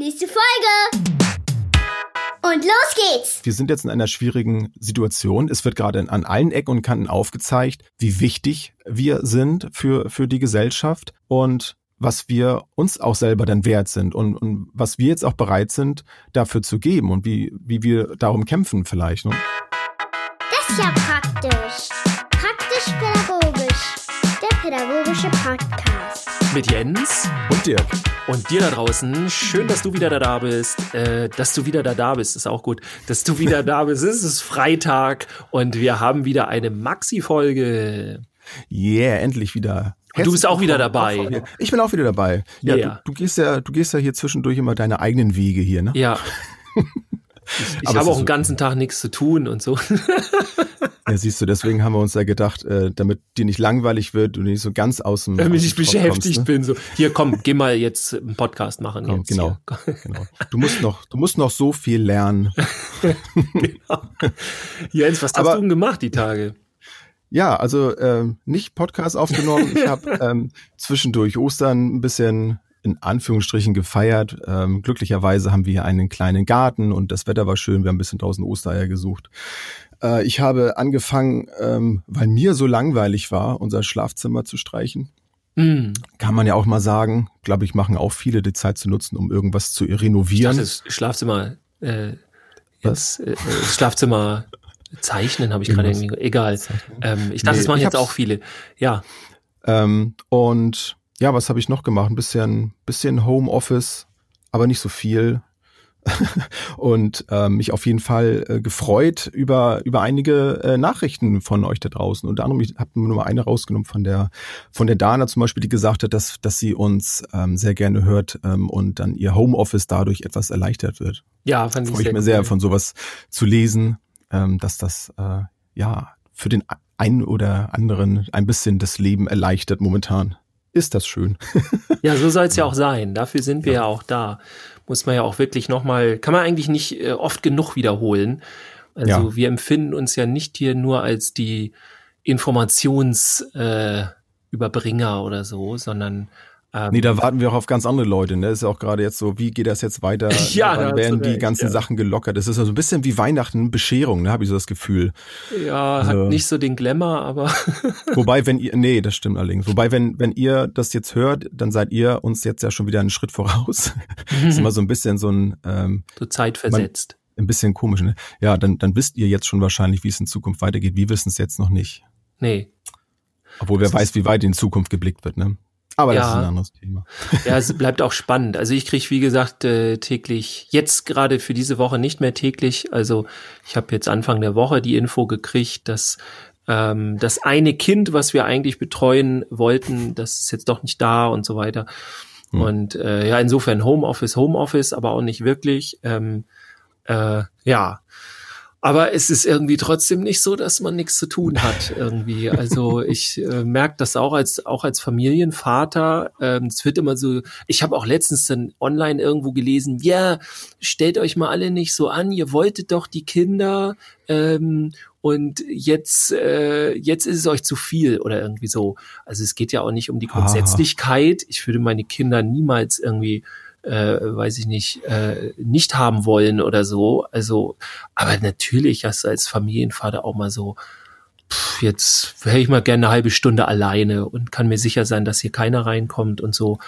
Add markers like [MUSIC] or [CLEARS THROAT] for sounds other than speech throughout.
Nächste Folge! Und los geht's! Wir sind jetzt in einer schwierigen Situation. Es wird gerade an allen Ecken und Kanten aufgezeigt, wie wichtig wir sind für, für die Gesellschaft und was wir uns auch selber dann wert sind und, und was wir jetzt auch bereit sind, dafür zu geben und wie, wie wir darum kämpfen vielleicht. Ne? Das ist ja praktisch. Mit Jens Und Dirk. und dir da draußen. Schön, dass du wieder da bist. Äh, dass du wieder da, da bist, ist auch gut. Dass du wieder da bist. Es ist Freitag und wir haben wieder eine Maxi-Folge. Yeah, endlich wieder. Und du bist auch wieder dabei. Ich bin auch wieder dabei. Ja, Yeah. du, du gehst ja, du gehst ja hier zwischendurch immer deine eigenen Wege hier, ne? Ja. [LAUGHS] Ich, ich habe auch den ganzen Tag nichts zu tun und so. [LAUGHS] Ja, siehst du, deswegen haben wir uns ja gedacht, äh, damit dir nicht langweilig wird und nicht so ganz aus dem Damit ich beschäftigt kommst, ne? bin. So, hier komm, geh mal jetzt einen Podcast machen. Komm, genau. Hier. genau. Du musst noch, du musst noch so viel lernen. [LAUGHS] Jens, was hast Aber- du denn gemacht die Tage? Ja, also ähm, nicht Podcast aufgenommen. Ich habe [LAUGHS] ähm, zwischendurch Ostern ein bisschen in Anführungsstrichen gefeiert. Ähm, glücklicherweise haben wir hier einen kleinen Garten und das Wetter war schön. Wir haben ein bisschen draußen Ostereier gesucht. Äh, ich habe angefangen, ähm, weil mir so langweilig war, unser Schlafzimmer zu streichen. Hm, Kann man ja auch mal sagen. Glaube ich, machen auch viele die Zeit zu nutzen, um irgendwas zu ich renovieren. das Schlafzimmer, äh, jetzt, äh, äh, Schlafzimmer zeichnen habe ich gerade irgendwie, egal. Ähm, ich dachte, Nee, das machen jetzt auch viele. Ja, Ähm, und ja, was habe ich noch gemacht? Ein bisschen, bisschen Homeoffice, aber nicht so viel. Und ähm, mich auf jeden Fall äh, gefreut über über einige äh, Nachrichten von euch da draußen. Unter anderem, ich habe nur mal eine rausgenommen von der von der Dana zum Beispiel, die gesagt hat, dass dass sie uns ähm, sehr gerne hört ähm, und dann ihr Homeoffice dadurch etwas erleichtert wird. ja, fand ich Freue ich sehr mir sehr von sowas zu lesen, ähm, dass das äh, ja für den einen oder anderen ein bisschen das Leben erleichtert momentan. Ist das schön. [LAUGHS] Ja, so soll es ja auch sein. Dafür sind wir ja. auch da. Muss man ja auch wirklich nochmal, kann man eigentlich nicht äh, oft genug wiederholen. Also Ja. wir empfinden uns ja nicht hier nur als die Informationsüberbringer äh, oder so, sondern ähm, Nee, da warten wir auch auf ganz andere Leute. Ne? Das ist ja auch gerade jetzt so, wie geht das jetzt weiter? [LAUGHS] Ja, da Wann werden die recht, ganzen ja. Sachen gelockert? Das ist ja so ein bisschen wie Weihnachten, Bescherung, ne? habe ich so das Gefühl. ja, Also- hat nicht so den Glamour, aber [LAUGHS] Wobei, wenn ihr, nee, das stimmt allerdings. Wobei, wenn, wenn ihr das jetzt hört, dann seid ihr uns jetzt ja schon wieder einen Schritt voraus. das [LAUGHS] ist immer so ein bisschen so ein, ähm, so zeitversetzt. ein bisschen komisch. Ne? Ja, dann, dann wisst ihr jetzt schon wahrscheinlich, wie es in Zukunft weitergeht. Wir wissen es jetzt noch nicht. Nee. Obwohl wer Das weiß, ist- wie weit in Zukunft geblickt wird, ne? Aber das Ja. ist ein anderes Thema. [LAUGHS] Ja, es bleibt auch spannend. Also ich kriege, wie gesagt, äh, täglich, jetzt gerade für diese Woche nicht mehr täglich. Also ich habe jetzt Anfang der Woche die Info gekriegt, dass ähm, das eine Kind, was wir eigentlich betreuen wollten, das ist jetzt doch nicht da und so weiter. Hm. Und äh, ja, insofern Homeoffice, Homeoffice, aber auch nicht wirklich. Ähm, äh, ja. Aber es ist irgendwie trotzdem nicht so, dass man nichts zu tun hat irgendwie. [LAUGHS] Also ich äh, merke das auch als auch als Familienvater. Ähm, es wird immer so. Ich habe auch letztens dann online irgendwo gelesen. Ja, stellt euch mal alle nicht so an. Ihr wolltet doch die Kinder ähm, und jetzt äh, jetzt ist es euch zu viel oder irgendwie so. Also es geht ja auch nicht um die Ah. Grundsätzlichkeit. Ich würde meine Kinder niemals irgendwie äh, weiß ich nicht, äh, nicht haben wollen oder so. Also, aber natürlich hast du als Familienvater auch mal so, pff, jetzt wäre ich mal gerne eine halbe Stunde alleine und kann mir sicher sein, dass hier keiner reinkommt und so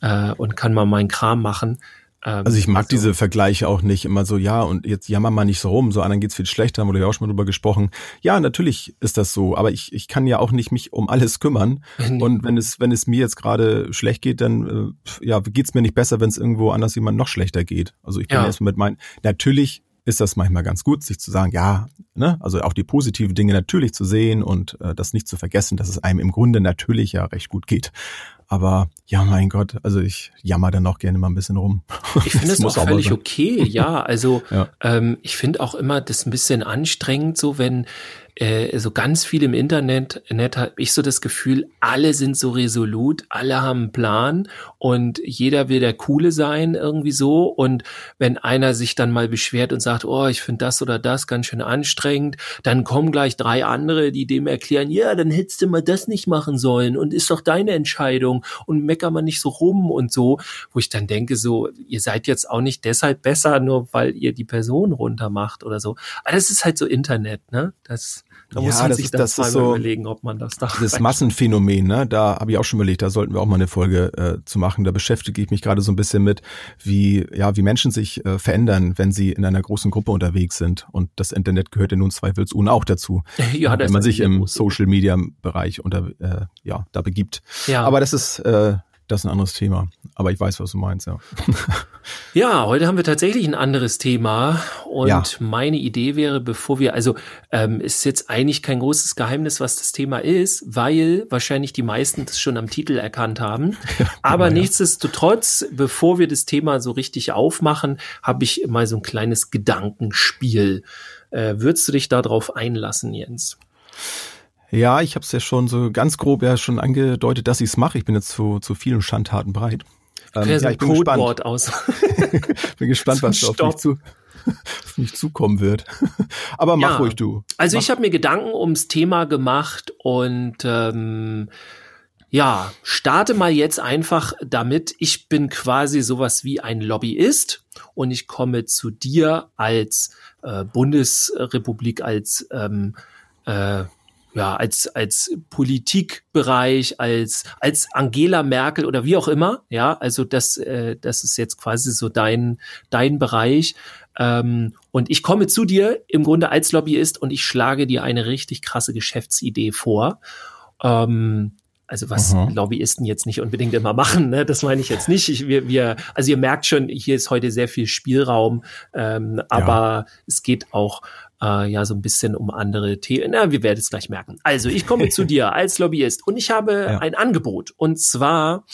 äh, und kann mal meinen Kram machen. Ähm, Also ich mag diese Vergleiche auch nicht immer so, ja, und jetzt jammer mal nicht so rum, so anderen geht's viel schlechter, haben wir ja auch schon mal drüber gesprochen. Ja, natürlich ist das so, aber ich, ich kann ja auch nicht mich um alles kümmern. [LAUGHS] Und wenn es, wenn es mir jetzt gerade schlecht geht, dann äh, ja, geht's mir nicht besser, wenn es irgendwo anders jemand noch schlechter geht. Also ich bin Ja. erstmal mit meinen, natürlich ist das manchmal ganz gut, sich zu sagen, ja, ne, also auch die positiven Dinge natürlich zu sehen und äh, das nicht zu vergessen, dass es einem im Grunde natürlich ja recht gut geht. Aber ja, mein Gott, also ich jammer dann auch gerne mal ein bisschen rum. Ich finde [LAUGHS] es auch völlig sein. okay, ja. Also [LAUGHS] Ja. ähm, ich finde auch immer das ein bisschen anstrengend, so wenn äh, so ganz viel im Internet, Net habe ich so das Gefühl, alle sind so resolut, alle haben einen Plan und jeder will der Coole sein irgendwie so. Und wenn einer sich dann mal beschwert und sagt, oh, ich finde das oder das ganz schön anstrengend, dann kommen gleich drei andere, die dem erklären, ja, dann hättest du mal das nicht machen sollen und ist doch deine Entscheidung und mecker mal nicht so rum und so, wo ich dann denke so, ihr seid jetzt auch nicht deshalb besser, nur weil ihr die Person runtermacht oder so. Aber das ist halt so Internet, ne? Das da Ja, muss man das sich das zweimal so- überlegen, ob man das da Das Massenphänomen, ne? Da habe ich auch schon überlegt, da sollten wir auch mal eine Folge äh, zu machen. Da beschäftige ich mich gerade so ein bisschen mit, wie ja, wie Menschen sich äh, verändern, wenn sie in einer großen Gruppe unterwegs sind. Und das Internet gehört ja nun zweifelsohne auch dazu, [LAUGHS] ja, das wenn man sich im groß. Social Media Bereich unter äh, ja da begibt. Ja. Aber das ist äh, das ist ein anderes Thema. Aber ich weiß, was du meinst, ja. [LAUGHS] Ja, heute haben wir tatsächlich ein anderes Thema und Ja. meine Idee wäre, bevor wir, also ähm, ist jetzt eigentlich kein großes Geheimnis, was das Thema ist, weil wahrscheinlich die meisten das schon am Titel erkannt haben. [LAUGHS] Aber ja. nichtsdestotrotz, bevor wir das Thema so richtig aufmachen, habe ich mal so ein kleines Gedankenspiel. Äh, würdest du dich darauf einlassen, Jens? Ja, ich habe es ja schon so ganz grob ja schon angedeutet, dass ich es mache. Ich bin jetzt zu, zu vielen Schandtaten bereit. Ähm, so ja, ich bin gespannt. Codewort aus. [LAUGHS] Bin gespannt, was da auf mich, zu, [LAUGHS] auf mich zukommen wird. [LAUGHS] Aber mach Ja. ruhig du. Also ich habe mir Gedanken ums Thema gemacht und ähm, ja, starte mal jetzt einfach damit. Ich bin quasi sowas wie ein Lobbyist und ich komme zu dir als äh, Bundesrepublik, als ähm, äh, ja, als, als Politikbereich, als, als Angela Merkel oder wie auch immer, ja, also das, äh, das ist jetzt quasi so dein, dein Bereich. Ähm, und ich komme zu dir im Grunde als Lobbyist und ich schlage dir eine richtig krasse Geschäftsidee vor. Ähm, also was Aha. Lobbyisten jetzt nicht unbedingt immer machen, ne? das meine ich jetzt nicht. Ich, wir, wir, also ihr merkt schon, hier ist heute sehr viel Spielraum, ähm, aber es geht auch äh, ja so ein bisschen um andere Themen. Na, wir werden es gleich merken. Also ich komme zu dir als [LAUGHS] Lobbyist und ich habe Ja. ein Angebot und zwar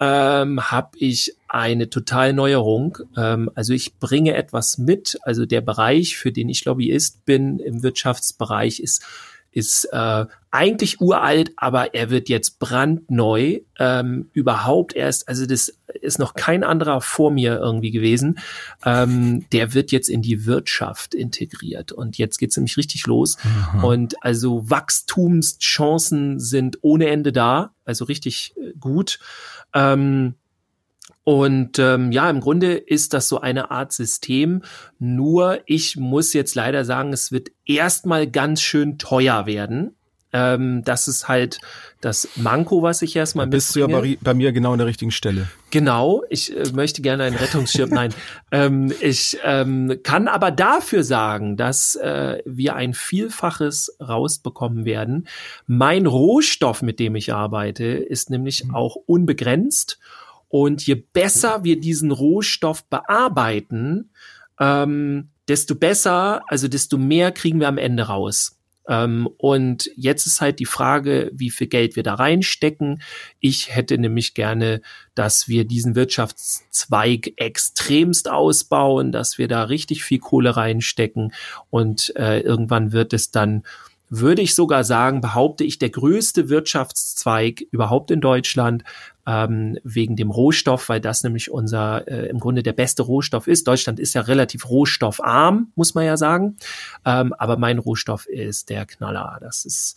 ähm, habe ich eine total Neuerung. Ähm, also ich bringe etwas mit. Also der Bereich, für den ich Lobbyist bin im Wirtschaftsbereich, ist ist äh, eigentlich uralt, aber er wird jetzt brandneu. Ähm, überhaupt erst, also das ist noch kein anderer vor mir irgendwie gewesen. Ähm, der wird jetzt in die Wirtschaft integriert und jetzt geht's nämlich richtig los. Und also Wachstumschancen sind ohne Ende da, also richtig äh, gut. Ähm, und ähm, ja, im Grunde ist das so eine Art System. Nur ich muss jetzt leider sagen, es wird erstmal ganz schön teuer werden. Ähm, das ist halt das Manko, was ich erstmal Dann bist du ja bei, bei mir genau an der richtigen Stelle. Genau, ich äh, möchte gerne einen Rettungsschirm. [LAUGHS] Nein, ähm, ich ähm, kann aber dafür sagen, dass äh, wir ein Vielfaches rausbekommen werden. Mein Rohstoff, mit dem ich arbeite, ist nämlich auch unbegrenzt. Und je besser wir diesen Rohstoff bearbeiten, ähm, desto besser, also desto mehr kriegen wir am Ende raus. Ähm, und jetzt ist halt die Frage, wie viel Geld wir da reinstecken. Ich hätte nämlich gerne, dass wir diesen Wirtschaftszweig extremst ausbauen, dass wir da richtig viel Kohle reinstecken und äh, irgendwann wird es dann würde ich sogar sagen, behaupte ich, der größte Wirtschaftszweig überhaupt in Deutschland ähm, wegen dem Rohstoff, weil das nämlich unser äh, im Grunde der beste Rohstoff ist. Deutschland ist ja relativ rohstoffarm, muss man ja sagen. Ähm, aber mein Rohstoff ist der Knaller. Das ist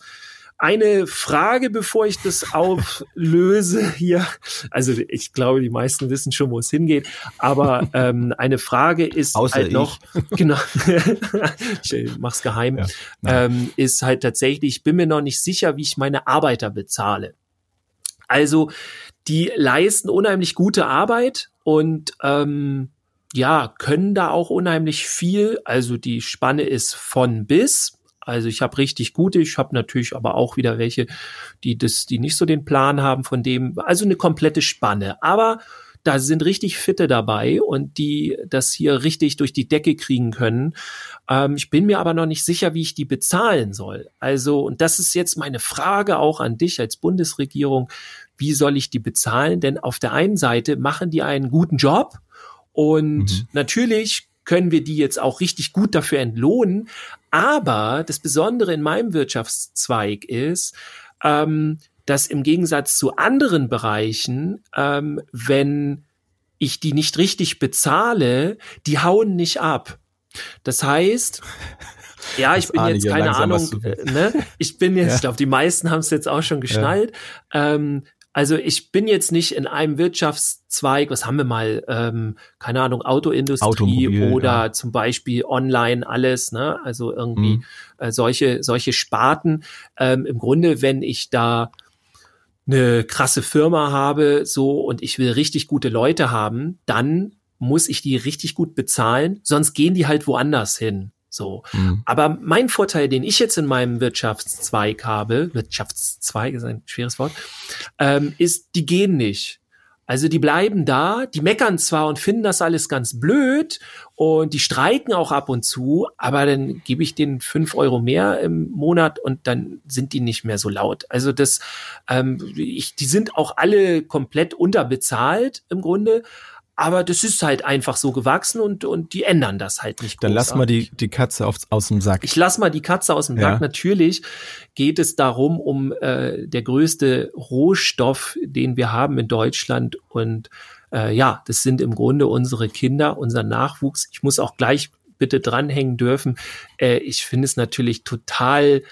eine Frage, bevor ich das auflöse hier. Also ich glaube, die meisten wissen schon, wo es hingeht. Aber ähm, eine Frage ist Außer halt ich. noch, [LAUGHS] genau, ich mach's geheim, Ja, ähm, ist halt tatsächlich, ich bin mir noch nicht sicher, wie ich meine Arbeiter bezahle. Also die leisten unheimlich gute Arbeit und ähm, ja, können da auch unheimlich viel. Also die Spanne ist von bis. Also ich habe richtig gute, ich habe natürlich aber auch wieder welche, die das, die nicht so den Plan haben von dem, also eine komplette Spanne. Aber da sind richtig Fitte dabei und die das hier richtig durch die Decke kriegen können. Ähm, ich bin mir aber noch nicht sicher, wie ich die bezahlen soll. Also, und das ist jetzt meine Frage auch an dich als Bundesregierung. Wie soll ich die bezahlen? Denn auf der einen Seite machen die einen guten Job und Mhm. natürlich können wir die jetzt auch richtig gut dafür entlohnen. Aber das Besondere in meinem Wirtschaftszweig ist, ähm, dass im Gegensatz zu anderen Bereichen, ähm, wenn ich die nicht richtig bezahle, die hauen nicht ab. Das heißt, [LAUGHS] ja, ich Das bin jetzt ja keine Ahnung, äh, ne? Ich bin [LAUGHS] jetzt, Ja. ich glaube, die meisten haben es jetzt auch schon geschnallt. Ähm, Also ich bin jetzt nicht in einem Wirtschaftszweig, was haben wir mal, ähm, keine Ahnung, Autoindustrie Automobil, oder ja. zum Beispiel online alles, ne? Also irgendwie Mhm. äh, solche, solche Sparten. Ähm, Im Grunde, wenn ich da eine krasse Firma habe, so und ich will richtig gute Leute haben, dann muss ich die richtig gut bezahlen, sonst gehen die halt woanders hin. So. Mhm. Aber mein Vorteil, den ich jetzt in meinem Wirtschaftszweig habe, Wirtschaftszweig ist ein schweres Wort, ähm, ist, die gehen nicht. Also die bleiben da, die meckern zwar und finden das alles ganz blöd und die streiken auch ab und zu, aber dann gebe ich denen fünf Euro mehr im Monat und dann sind die nicht mehr so laut. Also das, ähm, ich, die sind auch alle komplett unterbezahlt im Grunde, aber das ist halt einfach so gewachsen und, und die ändern das halt nicht. Dann lass mal die, großartig. die Katze auf, aus dem Sack. Ich lass mal die Katze aus dem Ja. Sack. Natürlich geht es darum, um äh, der größte Rohstoff, den wir haben in Deutschland. Und äh, ja, das sind im Grunde unsere Kinder, unser Nachwuchs. Ich muss auch gleich bitte dranhängen dürfen. Äh, ich finde es natürlich total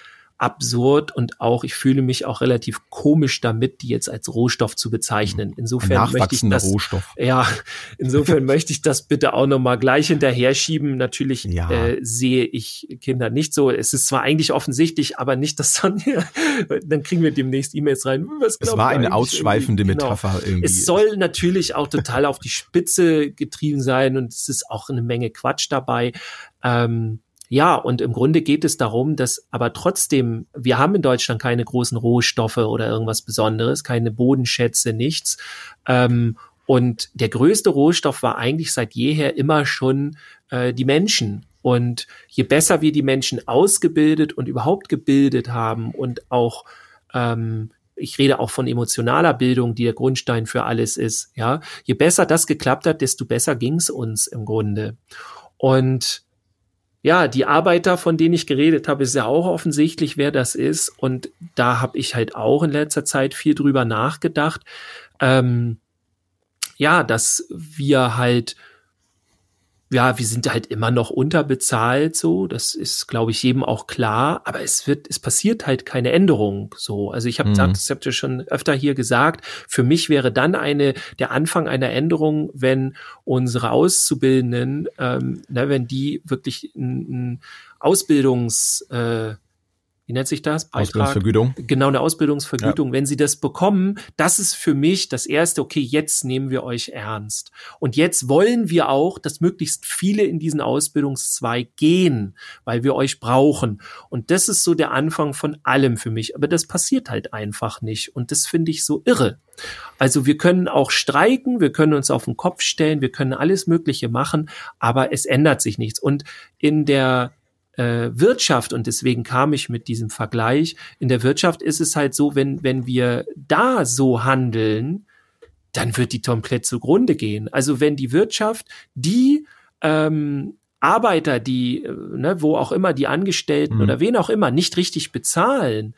absurd und auch ich fühle mich auch relativ komisch damit, die jetzt als Rohstoff zu bezeichnen. Insofern möchte ich das Rohstoff. ja, insofern [LAUGHS] möchte ich das bitte auch noch mal gleich hinterher schieben. Natürlich Ja. äh, sehe ich Kinder nicht so. Es ist zwar eigentlich offensichtlich, aber nicht, dass dann dann kriegen wir demnächst E-Mails rein. Was Es war eine ausschweifende irgendwie? Genau. Metapher irgendwie. Es soll natürlich auch total auf die Spitze getrieben sein und es ist auch eine Menge Quatsch dabei. Ähm, ja, und im Grunde geht es darum, dass aber trotzdem, wir haben in Deutschland keine großen Rohstoffe oder irgendwas Besonderes, keine Bodenschätze, nichts. Ähm, und der größte Rohstoff war eigentlich seit jeher immer schon äh, die Menschen. Und je besser wir die Menschen ausgebildet und überhaupt gebildet haben und auch ähm, ich rede auch von emotionaler Bildung, die der Grundstein für alles ist. Ja, je besser das geklappt hat, desto besser ging's uns im Grunde. Und ja, die Arbeiter, von denen ich geredet habe, ist ja auch offensichtlich, wer das ist. Und da habe ich halt auch in letzter Zeit viel drüber nachgedacht. Ähm, ja, dass wir halt ja, wir sind halt immer noch unterbezahlt, so. Das ist, glaube ich, jedem auch klar. Aber es wird, es passiert halt keine Änderung, so. Also ich habe Mhm. gesagt, das habt ihr schon öfter hier gesagt. Für mich wäre dann eine, der Anfang einer Änderung, wenn unsere Auszubildenden, ähm, ne, wenn die wirklich ein, ein Ausbildungs, äh, wie nennt sich das? Ausbildungsvergütung. Genau, eine Ausbildungsvergütung. Wenn sie das bekommen, das ist für mich das erste, okay, jetzt nehmen wir euch ernst. Und jetzt wollen wir auch, dass möglichst viele in diesen Ausbildungszweig gehen, weil wir euch brauchen. Und das ist so der Anfang von allem für mich. Aber das passiert halt einfach nicht. Und das finde ich so irre. Also wir können auch streiken, wir können uns auf den Kopf stellen, wir können alles Mögliche machen, aber es ändert sich nichts. Und in der äh, Wirtschaft, und deswegen kam ich mit diesem Vergleich, in der Wirtschaft ist es halt so, wenn, wenn wir da so handeln, dann wird die komplett zugrunde gehen. Also wenn die Wirtschaft die ähm, Arbeiter, die, äh, ne, wo auch immer die Angestellten Mhm. oder wen auch immer nicht richtig bezahlen,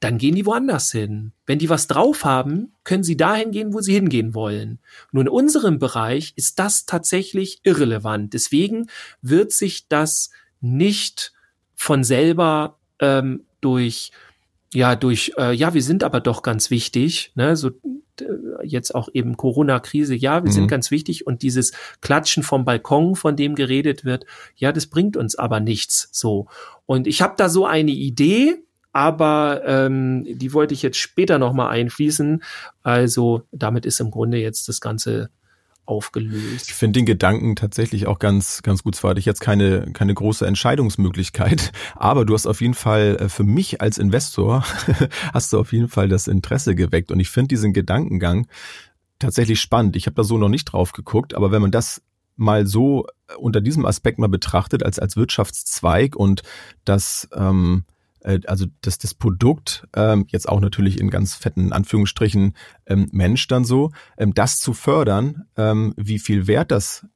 dann gehen die woanders hin. Wenn die was drauf haben, können sie dahin gehen, wo sie hingehen wollen. Nur in unserem Bereich ist das tatsächlich irrelevant. Deswegen wird sich das nicht von selber ähm, durch ja durch äh, ja wir sind aber doch ganz wichtig ne so jetzt auch eben Corona-Krise ja wir Mhm. sind ganz wichtig und dieses Klatschen vom Balkon von dem geredet wird ja das bringt uns aber nichts so und ich habe da so eine Idee aber ähm, die wollte ich jetzt später noch mal einfließen also damit ist im Grunde jetzt das ganze aufgelöst Ich finde den Gedanken tatsächlich auch ganz, ganz gut. Zwar hatte ich jetzt keine, keine große Entscheidungsmöglichkeit, [LAUGHS] aber du hast auf jeden Fall äh, für mich als Investor [LAUGHS] hast du auf jeden Fall das Interesse geweckt. Und ich finde diesen Gedankengang tatsächlich spannend. Ich habe da so noch nicht drauf geguckt, aber wenn man das mal so äh, unter diesem Aspekt mal betrachtet als, als Wirtschaftszweig und das, ähm, äh, also dass das Produkt, ähm, jetzt auch natürlich in ganz fetten Anführungsstrichen, ähm, Mensch dann so, ähm, das zu fördern, ähm, wie viel wert das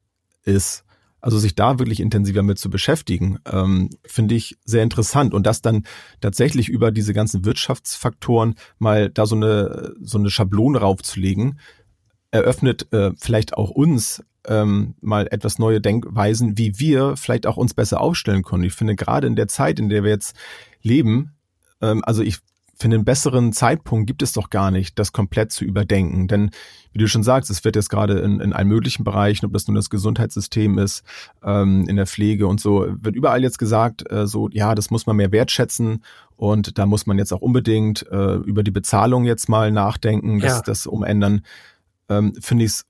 ist, also sich da wirklich intensiver mit zu beschäftigen, ähm, finde ich sehr interessant und das dann tatsächlich über diese ganzen Wirtschaftsfaktoren mal da so eine so eine Schablone raufzulegen, eröffnet äh, vielleicht auch uns ähm, mal etwas neue Denkweisen, wie wir vielleicht auch uns besser aufstellen können. Ich finde gerade in der Zeit, in der wir jetzt leben, ähm, also ich für einen besseren Zeitpunkt gibt es doch gar nicht, das komplett zu überdenken. Denn wie du schon sagst, es wird jetzt gerade in, in allen möglichen Bereichen, ob das nun das Gesundheitssystem ist, ähm, in der Pflege und so, wird überall jetzt gesagt, äh, so, ja, das muss man mehr wertschätzen und da muss man jetzt auch unbedingt äh, über die Bezahlung jetzt mal nachdenken, das, ja. das umändern. Ähm, Finde ich es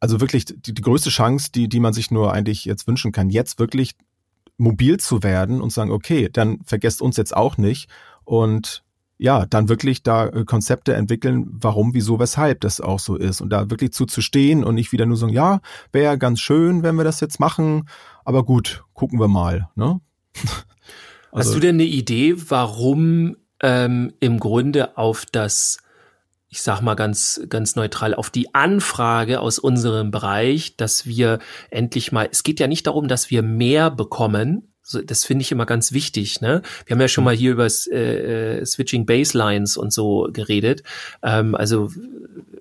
also wirklich die, die größte Chance, die, die man sich nur eigentlich jetzt wünschen kann, jetzt wirklich mobil zu werden und sagen, okay, dann vergesst uns jetzt auch nicht und ja, dann wirklich da äh, Konzepte entwickeln, warum, wieso, weshalb das auch so ist und da wirklich zuzustehen und nicht wieder nur sagen, ja, wäre ganz schön, wenn wir das jetzt machen, aber gut, gucken wir mal. Ne? [LAUGHS] also, Hast du denn eine Idee, warum ähm, im Grunde auf das ich sag mal ganz, ganz neutral, auf die Anfrage aus unserem Bereich, dass wir endlich mal, es geht ja nicht darum, dass wir mehr bekommen, das finde ich immer ganz wichtig. Ne? Wir haben ja schon mhm. mal hier über äh, äh, Switching Baselines und so geredet. Ähm, also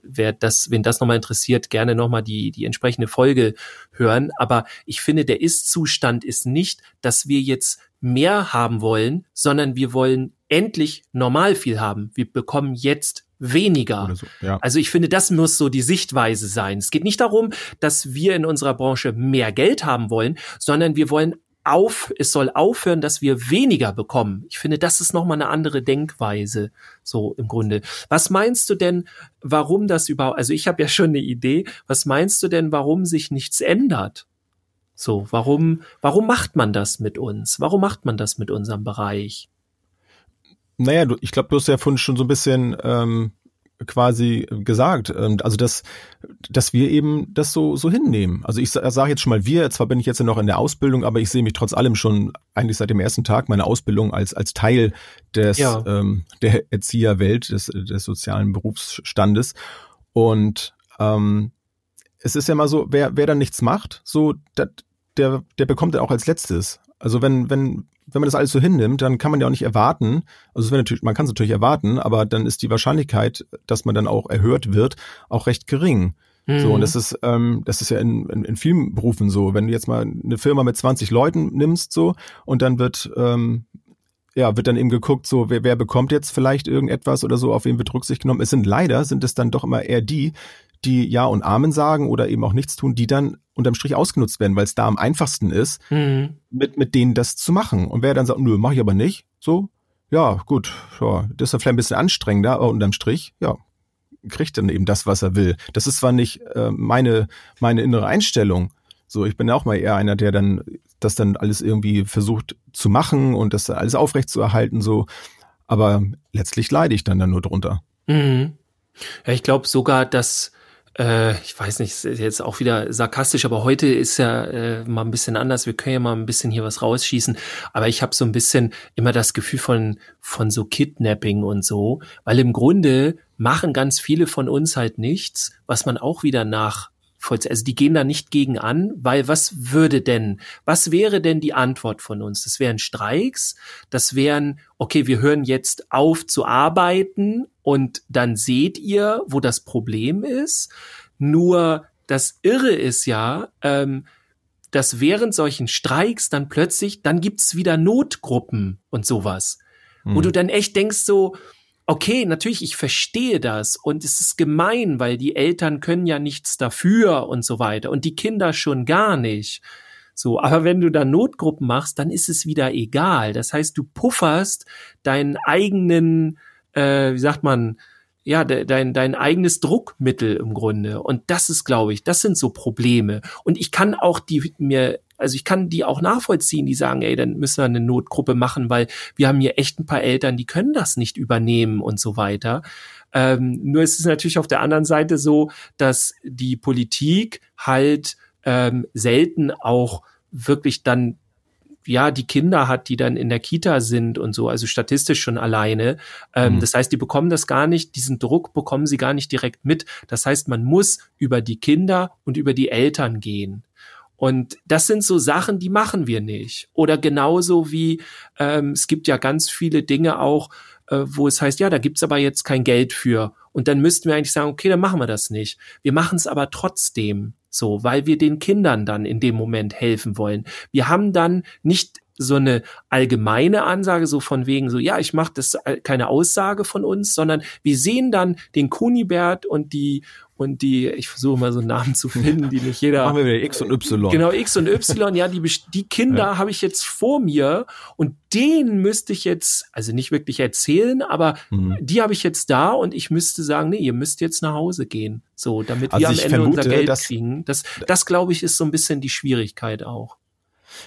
wer das, wenn das nochmal interessiert, gerne nochmal die, die entsprechende Folge hören. Aber ich finde, der Ist-Zustand ist nicht, dass wir jetzt mehr haben wollen, sondern wir wollen endlich normal viel haben. Wir bekommen jetzt weniger. So, ja. Also ich finde, das muss so die Sichtweise sein. Es geht nicht darum, dass wir in unserer Branche mehr Geld haben wollen, sondern wir wollen auf, es soll aufhören, dass wir weniger bekommen. Ich finde, das ist nochmal eine andere Denkweise, so im Grunde. Was meinst du denn, warum das überhaupt, also ich habe ja schon eine Idee, was meinst du denn, warum sich nichts ändert? So, warum, warum macht man das mit uns? Warum macht man das mit unserem Bereich? Naja, du, ich glaube, du hast ja vorhin schon so ein bisschen ähm, quasi gesagt, ähm, also dass, dass wir eben das so, so hinnehmen. Also ich sage jetzt schon mal wir, zwar bin ich jetzt noch in der Ausbildung, aber ich sehe mich trotz allem schon eigentlich seit dem ersten Tag meiner Ausbildung als, als Teil des, ja. ähm, der Erzieherwelt, des, des sozialen Berufsstandes. Und ähm, es ist ja mal so, wer, wer dann nichts macht, so, dat, der, der bekommt dann auch als letztes. Also wenn, wenn, wenn man das alles so hinnimmt, dann kann man ja auch nicht erwarten, also natürlich, man kann es natürlich erwarten, aber dann ist die Wahrscheinlichkeit, dass man dann auch erhört wird, auch recht gering. Mhm. So, und das ist, ähm, das ist ja in, in, in vielen Berufen so. Wenn du jetzt mal eine Firma mit 20 Leuten nimmst, so, und dann wird, ähm, ja, wird dann eben geguckt, so, wer, wer bekommt jetzt vielleicht irgendetwas oder so, auf wen wird Rücksicht genommen. Es sind leider, sind es dann doch immer eher die, die Ja und Amen sagen oder eben auch nichts tun, die dann unterm Strich ausgenutzt werden, weil es da am einfachsten ist, mhm. mit, mit denen das zu machen. Und wer dann sagt, nö, mach ich aber nicht, so, ja, gut, ja, das ist ja vielleicht ein bisschen anstrengender, aber unterm Strich, ja, kriegt dann eben das, was er will. Das ist zwar nicht äh, meine, meine innere Einstellung. So, ich bin auch mal eher einer, der dann das dann alles irgendwie versucht zu machen und das alles aufrecht zu erhalten, so. Aber letztlich leide ich dann dann nur drunter. Mhm. Ja, ich glaube sogar, dass äh, ich weiß nicht, ist jetzt auch wieder sarkastisch, aber heute ist ja äh, mal ein bisschen anders. Wir können ja mal ein bisschen hier was rausschießen. Aber ich habe so ein bisschen immer das Gefühl von, von so Kidnapping und so, weil im Grunde machen ganz viele von uns halt nichts, was man auch wieder nach also die gehen da nicht gegen an, weil was würde denn, was wäre denn die Antwort von uns? Das wären Streiks, das wären, okay, wir hören jetzt auf zu arbeiten und dann seht ihr, wo das Problem ist. Nur das Irre ist ja, ähm, dass während solchen Streiks dann plötzlich, dann gibt's wieder Notgruppen und sowas, hm. wo du dann echt denkst so, okay, natürlich, ich verstehe das und es ist gemein, weil die Eltern können ja nichts dafür und so weiter und die Kinder schon gar nicht. So, aber wenn du da Notgruppen machst, dann ist es wieder egal. Das heißt, du pufferst deinen eigenen, äh, wie sagt man, ja, de, dein, dein eigenes Druckmittel im Grunde. Und das ist, glaube ich, das sind so Probleme. Und ich kann auch die mir also ich kann die auch nachvollziehen, die sagen, ey, dann müssen wir eine Notgruppe machen, weil wir haben hier echt ein paar Eltern, die können das nicht übernehmen und so weiter. Ähm, nur ist es natürlich auf der anderen Seite so, dass die Politik halt ähm, selten auch wirklich dann ja, die Kinder hat, die dann in der Kita sind und so, also statistisch schon alleine. Ähm, mhm. Das heißt, die bekommen das gar nicht, diesen Druck bekommen sie gar nicht direkt mit. Das heißt, man muss über die Kinder und über die Eltern gehen. Und das sind so Sachen, die machen wir nicht. Oder genauso wie ähm, es gibt ja ganz viele Dinge auch, äh, wo es heißt, ja, da gibt's aber jetzt kein Geld für. Und dann müssten wir eigentlich sagen, okay, dann machen wir das nicht. Wir machen es aber trotzdem so, weil wir den Kindern dann in dem Moment helfen wollen. Wir haben dann nicht so eine allgemeine Ansage, so von wegen so, ja, ich mache das äh, keine Aussage von uns, sondern wir sehen dann den Kunibert und die und die, ich versuche mal so Namen zu finden, die nicht jeder. Machen wir wieder X und Y. Genau, X und Y, ja, die, die Kinder ja. habe ich jetzt vor mir und denen müsste ich jetzt, also nicht wirklich erzählen, aber mhm. die habe ich jetzt da und ich müsste sagen, nee, ihr müsst jetzt nach Hause gehen. So, damit also wir am Ende vermute, unser Geld kriegen. Das, das glaube ich, ist so ein bisschen die Schwierigkeit auch.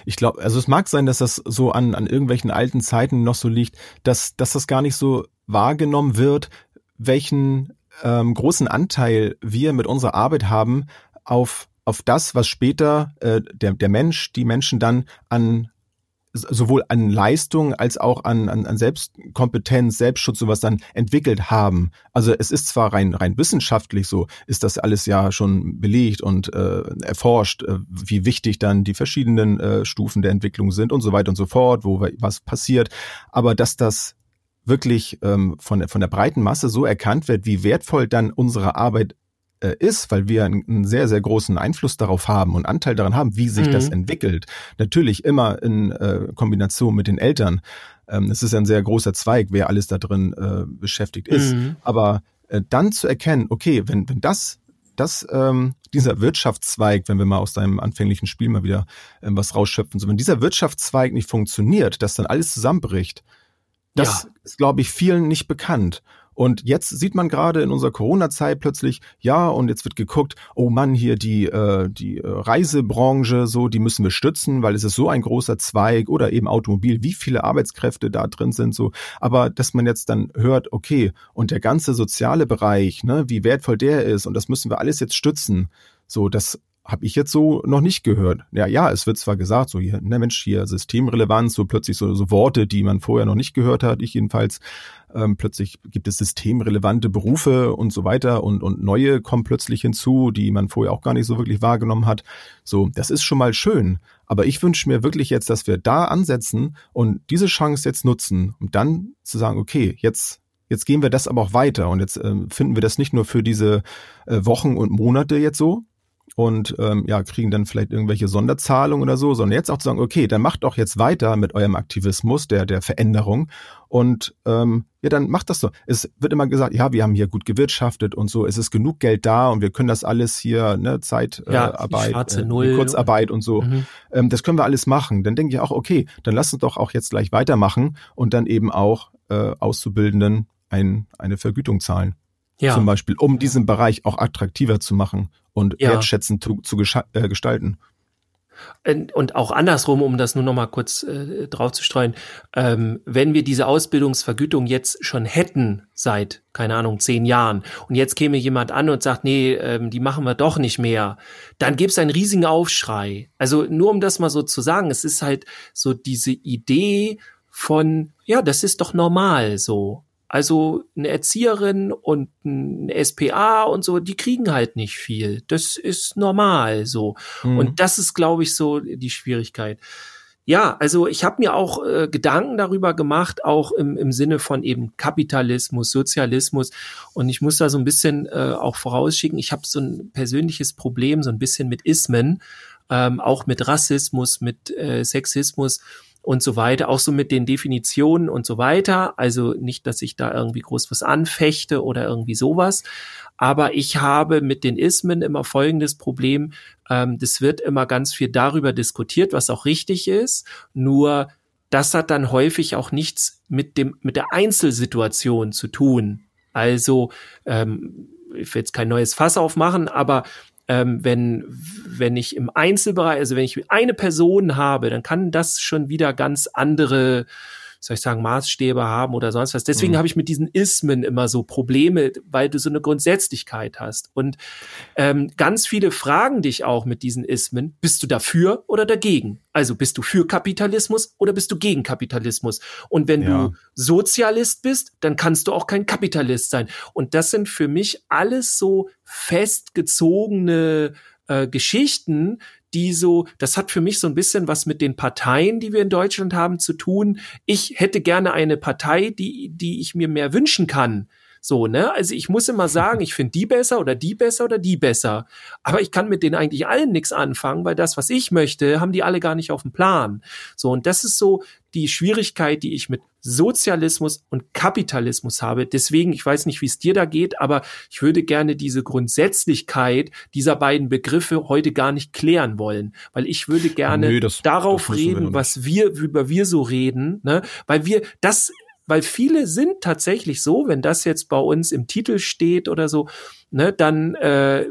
Ich glaube, also es mag sein, dass das so an, an irgendwelchen alten Zeiten noch so liegt, dass, dass das gar nicht so wahrgenommen wird, welchen ähm, großen Anteil wir mit unserer Arbeit haben auf, auf das, was später äh, der, der Mensch, die Menschen dann an sowohl an Leistung als auch an, an, an Selbstkompetenz, Selbstschutz sowas dann entwickelt haben. Also es ist zwar rein rein wissenschaftlich so, ist das alles ja schon belegt und äh, erforscht, äh, wie wichtig dann die verschiedenen äh, Stufen der Entwicklung sind und so weiter und so fort, wo was passiert. Aber dass das wirklich ähm, von, der, von der breiten Masse so erkannt wird, wie wertvoll dann unsere Arbeit äh, ist, weil wir einen, einen, sehr, sehr großen Einfluss darauf haben und Anteil daran haben, wie sich mhm. das entwickelt. Natürlich immer in äh, Kombination mit den Eltern. Ähm, es ist ein sehr großer Zweig, wer alles da drin äh, beschäftigt ist. Mhm. Aber äh, dann zu erkennen, okay, wenn, wenn das das, ähm, dieser Wirtschaftszweig, wenn wir mal aus deinem anfänglichen Spiel mal wieder ähm, was rausschöpfen, so wenn dieser Wirtschaftszweig nicht funktioniert, dass dann alles zusammenbricht, das ja. ist, glaube ich, vielen nicht bekannt. Und jetzt sieht man gerade in unserer Corona-Zeit plötzlich, ja, und jetzt wird geguckt, oh Mann, hier die, äh, die äh, Reisebranche, so, die müssen wir stützen, weil es ist so ein großer Zweig oder eben Automobil, wie viele Arbeitskräfte da drin sind, so. Aber dass man jetzt dann hört, okay, und der ganze soziale Bereich, ne, wie wertvoll der ist, und das müssen wir alles jetzt stützen, so, das habe ich jetzt so noch nicht gehört. Ja, ja, es wird zwar gesagt, so hier, ne Mensch, hier Systemrelevanz, so plötzlich so, so Worte, die man vorher noch nicht gehört hat, ich jedenfalls. Ähm, plötzlich gibt es systemrelevante Berufe und so weiter und, und neue kommen plötzlich hinzu, die man vorher auch gar nicht so wirklich wahrgenommen hat. So, das ist schon mal schön. Aber ich wünsche mir wirklich jetzt, dass wir da ansetzen und diese Chance jetzt nutzen, um dann zu sagen, okay, jetzt Jetzt gehen wir das aber auch weiter und jetzt äh, finden wir das nicht nur für diese äh, Wochen und Monate jetzt so, und ähm, ja, kriegen dann vielleicht irgendwelche Sonderzahlungen oder so, sondern jetzt auch zu sagen, okay, dann macht doch jetzt weiter mit eurem Aktivismus der, der Veränderung und ähm, ja, dann macht das so. Es wird immer gesagt, ja, wir haben hier gut gewirtschaftet und so, es ist genug Geld da und wir können das alles hier, ne, Zeitarbeit, ja, äh, Kurzarbeit und so, mhm. ähm, das können wir alles machen. Dann denke ich auch, okay, dann lass uns doch auch jetzt gleich weitermachen und dann eben auch äh, Auszubildenden ein, eine Vergütung zahlen. Ja. Zum Beispiel, um diesen Bereich auch attraktiver zu machen und ja. wertschätzend zu, zu äh, gestalten. Und auch andersrum, um das nur noch mal kurz äh, draufzustreuen, ähm, wenn wir diese Ausbildungsvergütung jetzt schon hätten seit, keine Ahnung, zehn Jahren und jetzt käme jemand an und sagt, nee, ähm, die machen wir doch nicht mehr, dann gäbe es einen riesigen Aufschrei. Also nur um das mal so zu sagen, es ist halt so diese Idee von, ja, das ist doch normal so. Also eine Erzieherin und ein SPA und so, die kriegen halt nicht viel. Das ist normal so. Mhm. Und das ist, glaube ich, so die Schwierigkeit. Ja, also ich habe mir auch äh, Gedanken darüber gemacht, auch im, im Sinne von eben Kapitalismus, Sozialismus. Und ich muss da so ein bisschen äh, auch vorausschicken, ich habe so ein persönliches Problem, so ein bisschen mit Ismen, ähm, auch mit Rassismus, mit äh, Sexismus und so weiter, auch so mit den Definitionen und so weiter. Also nicht, dass ich da irgendwie groß was anfechte oder irgendwie sowas. Aber ich habe mit den Ismen immer folgendes Problem. Ähm, das wird immer ganz viel darüber diskutiert, was auch richtig ist. Nur das hat dann häufig auch nichts mit dem, mit der Einzelsituation zu tun. Also, ähm, ich will jetzt kein neues Fass aufmachen, aber ähm, wenn, wenn ich im Einzelbereich, also wenn ich eine Person habe, dann kann das schon wieder ganz andere soll ich sagen, Maßstäbe haben oder sonst was. Deswegen mhm. habe ich mit diesen Ismen immer so Probleme, weil du so eine Grundsätzlichkeit hast. Und ähm, ganz viele fragen dich auch mit diesen Ismen, bist du dafür oder dagegen? Also bist du für Kapitalismus oder bist du gegen Kapitalismus? Und wenn ja. du Sozialist bist, dann kannst du auch kein Kapitalist sein. Und das sind für mich alles so festgezogene äh, Geschichten, die so, das hat für mich so ein bisschen was mit den Parteien, die wir in Deutschland haben, zu tun. Ich hätte gerne eine Partei, die, die ich mir mehr wünschen kann. So, ne? Also ich muss immer sagen, [LAUGHS] ich finde die besser oder die besser oder die besser. Aber ich kann mit denen eigentlich allen nichts anfangen, weil das, was ich möchte, haben die alle gar nicht auf dem Plan. So, und das ist so die Schwierigkeit, die ich mit Sozialismus und Kapitalismus habe. Deswegen, ich weiß nicht, wie es dir da geht, aber ich würde gerne diese Grundsätzlichkeit dieser beiden Begriffe heute gar nicht klären wollen, weil ich würde gerne Nö, das, darauf das reden, wir was wir, über wir so reden, ne? weil wir das weil viele sind tatsächlich so, wenn das jetzt bei uns im Titel steht oder so, ne, dann äh,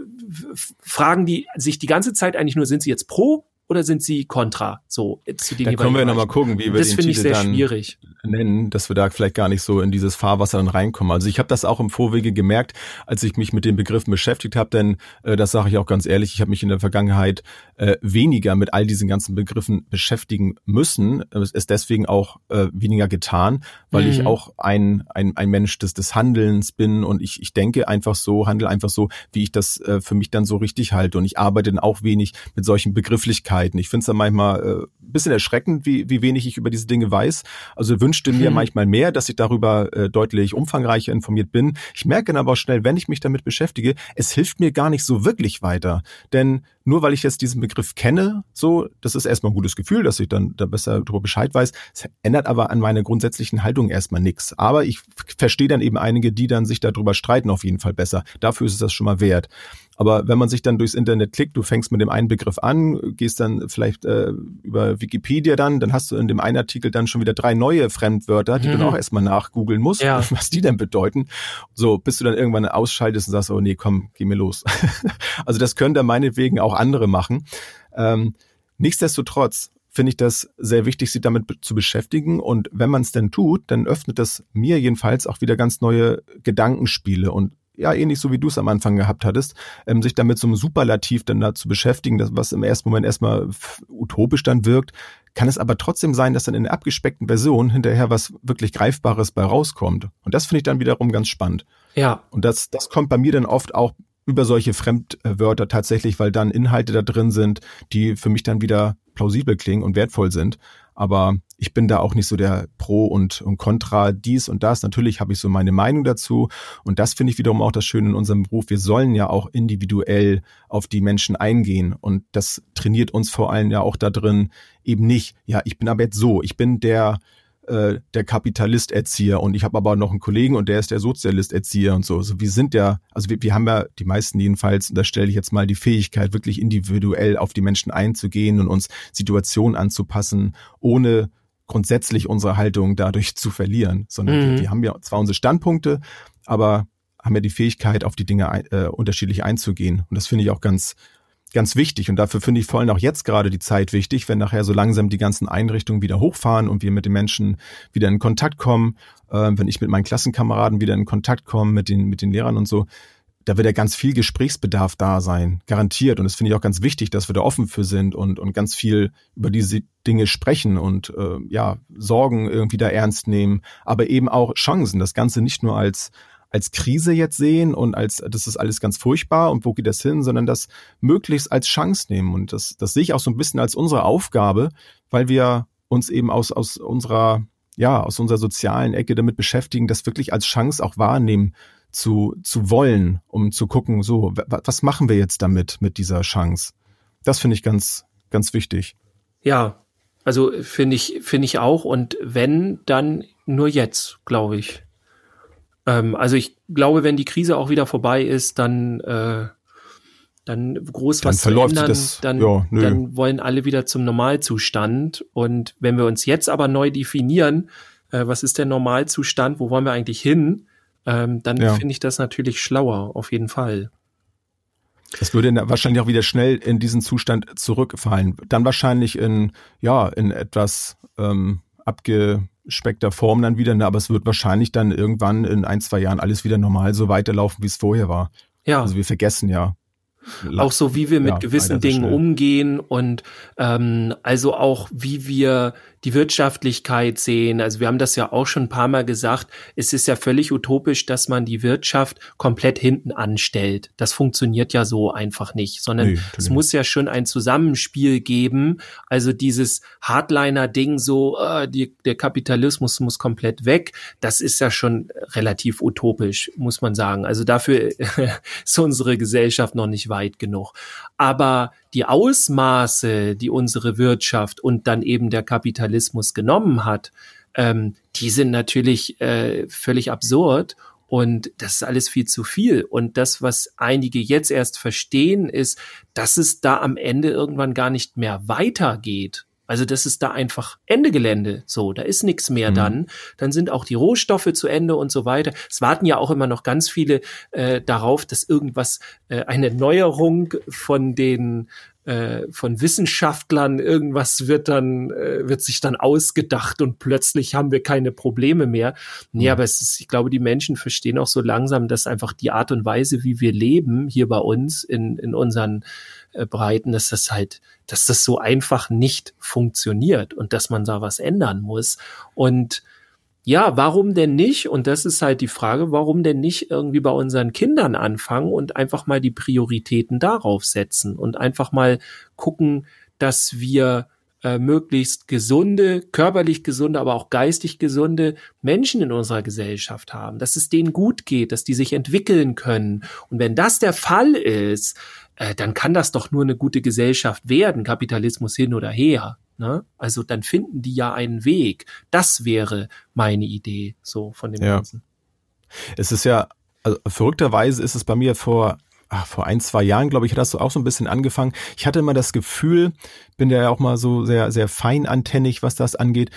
fragen die sich die ganze Zeit eigentlich nur, sind sie jetzt pro oder sind sie kontra? So zu den Dann können wir nochmal gucken, wie wir das den Titel dann schwierig. nennen, dass wir da vielleicht gar nicht so in dieses Fahrwasser dann reinkommen. Also ich habe das auch im Vorwege gemerkt, als ich mich mit den Begriffen beschäftigt habe, denn äh, das sage ich auch ganz ehrlich, ich habe mich in der Vergangenheit äh, weniger mit all diesen ganzen Begriffen beschäftigen müssen, es ist deswegen auch äh, weniger getan, weil mhm. ich auch ein, ein, ein Mensch des, des Handelns bin und ich, ich denke einfach so, handle einfach so, wie ich das äh, für mich dann so richtig halte und ich arbeite dann auch wenig mit solchen Begrifflichkeiten Möglichkeiten. Ich finde es dann manchmal äh, bisschen erschreckend, wie, wie wenig ich über diese Dinge weiß. Also wünschte mir hm. manchmal mehr, dass ich darüber äh, deutlich umfangreicher informiert bin. Ich merke dann aber auch schnell, wenn ich mich damit beschäftige, es hilft mir gar nicht so wirklich weiter. Denn nur weil ich jetzt diesen Begriff kenne, so, das ist erstmal ein gutes Gefühl, dass ich dann da besser darüber Bescheid weiß. Es ändert aber an meiner grundsätzlichen Haltung erstmal nichts. Aber ich verstehe dann eben einige, die dann sich darüber streiten, auf jeden Fall besser. Dafür ist es das schon mal wert. Aber wenn man sich dann durchs Internet klickt, du fängst mit dem einen Begriff an, gehst dann vielleicht äh, über Wikipedia dann, dann hast du in dem einen Artikel dann schon wieder drei neue Fremdwörter, die mhm. du dann auch erstmal nachgoogeln musst, ja. [LAUGHS] was die denn bedeuten. So, bis du dann irgendwann ausschaltest und sagst, oh nee, komm, geh mir los. [LAUGHS] also das können da meinetwegen auch andere machen. Ähm, nichtsdestotrotz finde ich das sehr wichtig, sich damit zu beschäftigen. Und wenn man es denn tut, dann öffnet das mir jedenfalls auch wieder ganz neue Gedankenspiele und ja, ähnlich so wie du es am Anfang gehabt hattest, ähm, sich damit so einem Superlativ dann da zu beschäftigen, das, was im ersten Moment erstmal utopisch dann wirkt, kann es aber trotzdem sein, dass dann in der abgespeckten Version hinterher was wirklich Greifbares bei rauskommt. Und das finde ich dann wiederum ganz spannend. Ja. Und das, das kommt bei mir dann oft auch über solche Fremdwörter tatsächlich, weil dann Inhalte da drin sind, die für mich dann wieder plausibel klingen und wertvoll sind. Aber ich bin da auch nicht so der Pro und, und Contra dies und das. Natürlich habe ich so meine Meinung dazu. Und das finde ich wiederum auch das Schöne in unserem Beruf. Wir sollen ja auch individuell auf die Menschen eingehen. Und das trainiert uns vor allem ja auch da drin eben nicht. Ja, ich bin aber jetzt so. Ich bin der äh, der Kapitalist-Erzieher und ich habe aber noch einen Kollegen und der ist der Sozialist-Erzieher und so. Also wir sind ja, also wir, wir haben ja die meisten jedenfalls, und da stelle ich jetzt mal die Fähigkeit, wirklich individuell auf die Menschen einzugehen und uns Situationen anzupassen, ohne grundsätzlich unsere Haltung dadurch zu verlieren, sondern mhm. wir, wir haben ja zwar unsere Standpunkte, aber haben ja die Fähigkeit, auf die Dinge äh, unterschiedlich einzugehen. Und das finde ich auch ganz, ganz wichtig. Und dafür finde ich vor allem auch jetzt gerade die Zeit wichtig, wenn nachher so langsam die ganzen Einrichtungen wieder hochfahren und wir mit den Menschen wieder in Kontakt kommen, äh, wenn ich mit meinen Klassenkameraden wieder in Kontakt komme, mit den, mit den Lehrern und so, da wird ja ganz viel Gesprächsbedarf da sein, garantiert. Und das finde ich auch ganz wichtig, dass wir da offen für sind und, und ganz viel über diese Dinge sprechen und äh, ja, Sorgen irgendwie da ernst nehmen, aber eben auch Chancen. Das Ganze nicht nur als als Krise jetzt sehen und als das ist alles ganz furchtbar und wo geht das hin, sondern das möglichst als Chance nehmen. Und das, das sehe ich auch so ein bisschen als unsere Aufgabe, weil wir uns eben aus, aus unserer, ja, aus unserer sozialen Ecke damit beschäftigen, das wirklich als Chance auch wahrnehmen zu, zu wollen, um zu gucken, so, was machen wir jetzt damit, mit dieser Chance? Das finde ich ganz, ganz wichtig. Ja, also finde ich, finde ich auch. Und wenn, dann nur jetzt, glaube ich. Ähm, also ich glaube, wenn die Krise auch wieder vorbei ist, dann, äh, dann groß dann was zu ändern, das, dann, ja, dann wollen alle wieder zum Normalzustand. Und wenn wir uns jetzt aber neu definieren, äh, was ist der Normalzustand, wo wollen wir eigentlich hin, ähm, dann ja. finde ich das natürlich schlauer, auf jeden Fall. Das würde wahrscheinlich auch wieder schnell in diesen Zustand zurückfallen. Dann wahrscheinlich in, ja, in etwas ähm, abge, speckter Form dann wieder, ne? aber es wird wahrscheinlich dann irgendwann in ein, zwei Jahren alles wieder normal so weiterlaufen, wie es vorher war. Ja. Also wir vergessen ja auch so, wie wir mit ja, gewissen Dingen umgehen und ähm, also auch, wie wir die Wirtschaftlichkeit sehen. Also wir haben das ja auch schon ein paar Mal gesagt. Es ist ja völlig utopisch, dass man die Wirtschaft komplett hinten anstellt. Das funktioniert ja so einfach nicht, sondern nee, es muss ja schon ein Zusammenspiel geben. Also dieses Hardliner-Ding so, äh, die, der Kapitalismus muss komplett weg. Das ist ja schon relativ utopisch, muss man sagen. Also dafür [LAUGHS] ist unsere Gesellschaft noch nicht weit genug. Aber die Ausmaße, die unsere Wirtschaft und dann eben der Kapitalismus genommen hat, ähm, die sind natürlich äh, völlig absurd und das ist alles viel zu viel. Und das, was einige jetzt erst verstehen, ist, dass es da am Ende irgendwann gar nicht mehr weitergeht. Also das ist da einfach Ende Gelände. So, da ist nichts mehr mhm. dann. Dann sind auch die Rohstoffe zu Ende und so weiter. Es warten ja auch immer noch ganz viele äh, darauf, dass irgendwas, äh, eine Neuerung von den von Wissenschaftlern irgendwas wird dann äh, wird sich dann ausgedacht und plötzlich haben wir keine Probleme mehr. Nee, mhm. aber es ist, ich glaube, die Menschen verstehen auch so langsam, dass einfach die Art und Weise, wie wir leben hier bei uns in in unseren äh, Breiten, dass das halt, dass das so einfach nicht funktioniert und dass man da was ändern muss. Und ja, warum denn nicht? Und das ist halt die Frage, warum denn nicht irgendwie bei unseren Kindern anfangen und einfach mal die Prioritäten darauf setzen und einfach mal gucken, dass wir äh, möglichst gesunde, körperlich gesunde, aber auch geistig gesunde Menschen in unserer Gesellschaft haben, dass es denen gut geht, dass die sich entwickeln können. Und wenn das der Fall ist, äh, dann kann das doch nur eine gute Gesellschaft werden, Kapitalismus hin oder her. Ne? Also dann finden die ja einen Weg. Das wäre meine Idee so von dem ja. Ganzen. Es ist ja, also verrückterweise ist es bei mir vor ach, vor ein, zwei Jahren, glaube ich, hat das auch so ein bisschen angefangen. Ich hatte immer das Gefühl, bin ja auch mal so sehr, sehr feinantennig, was das angeht,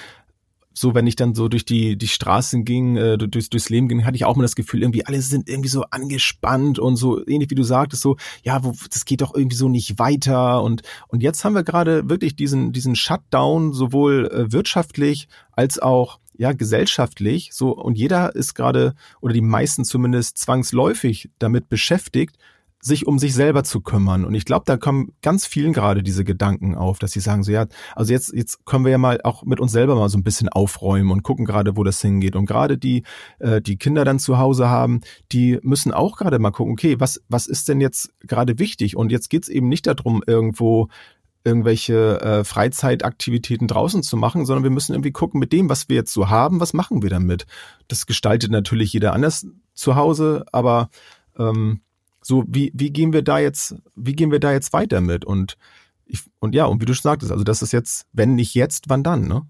so, wenn ich dann so durch die, die Straßen ging, äh, durchs, durchs Leben ging, hatte ich auch mal das Gefühl, irgendwie alle sind irgendwie so angespannt und so ähnlich wie du sagtest, so, ja, wo, das geht doch irgendwie so nicht weiter und, und jetzt haben wir gerade wirklich diesen, diesen Shutdown, sowohl äh, wirtschaftlich als auch ja, gesellschaftlich, so, und jeder ist gerade, oder die meisten zumindest zwangsläufig damit beschäftigt, sich um sich selber zu kümmern. Und ich glaube, da kommen ganz vielen gerade diese Gedanken auf, dass sie sagen so, ja, also jetzt, jetzt können wir ja mal auch mit uns selber mal so ein bisschen aufräumen und gucken gerade, wo das hingeht. Und gerade die, äh, die Kinder dann zu Hause haben, die müssen auch gerade mal gucken, okay, was, was ist denn jetzt gerade wichtig? Und jetzt geht's eben nicht darum, irgendwo irgendwelche äh, Freizeitaktivitäten draußen zu machen, sondern wir müssen irgendwie gucken, mit dem, was wir jetzt so haben, was machen wir damit? Das gestaltet natürlich jeder anders zu Hause, aber ähm, so, wie, wie gehen wir da jetzt, wie gehen wir da jetzt weiter mit? Und ich, und ja, und wie du schon sagtest, also das ist jetzt, wenn nicht jetzt, wann dann, ne?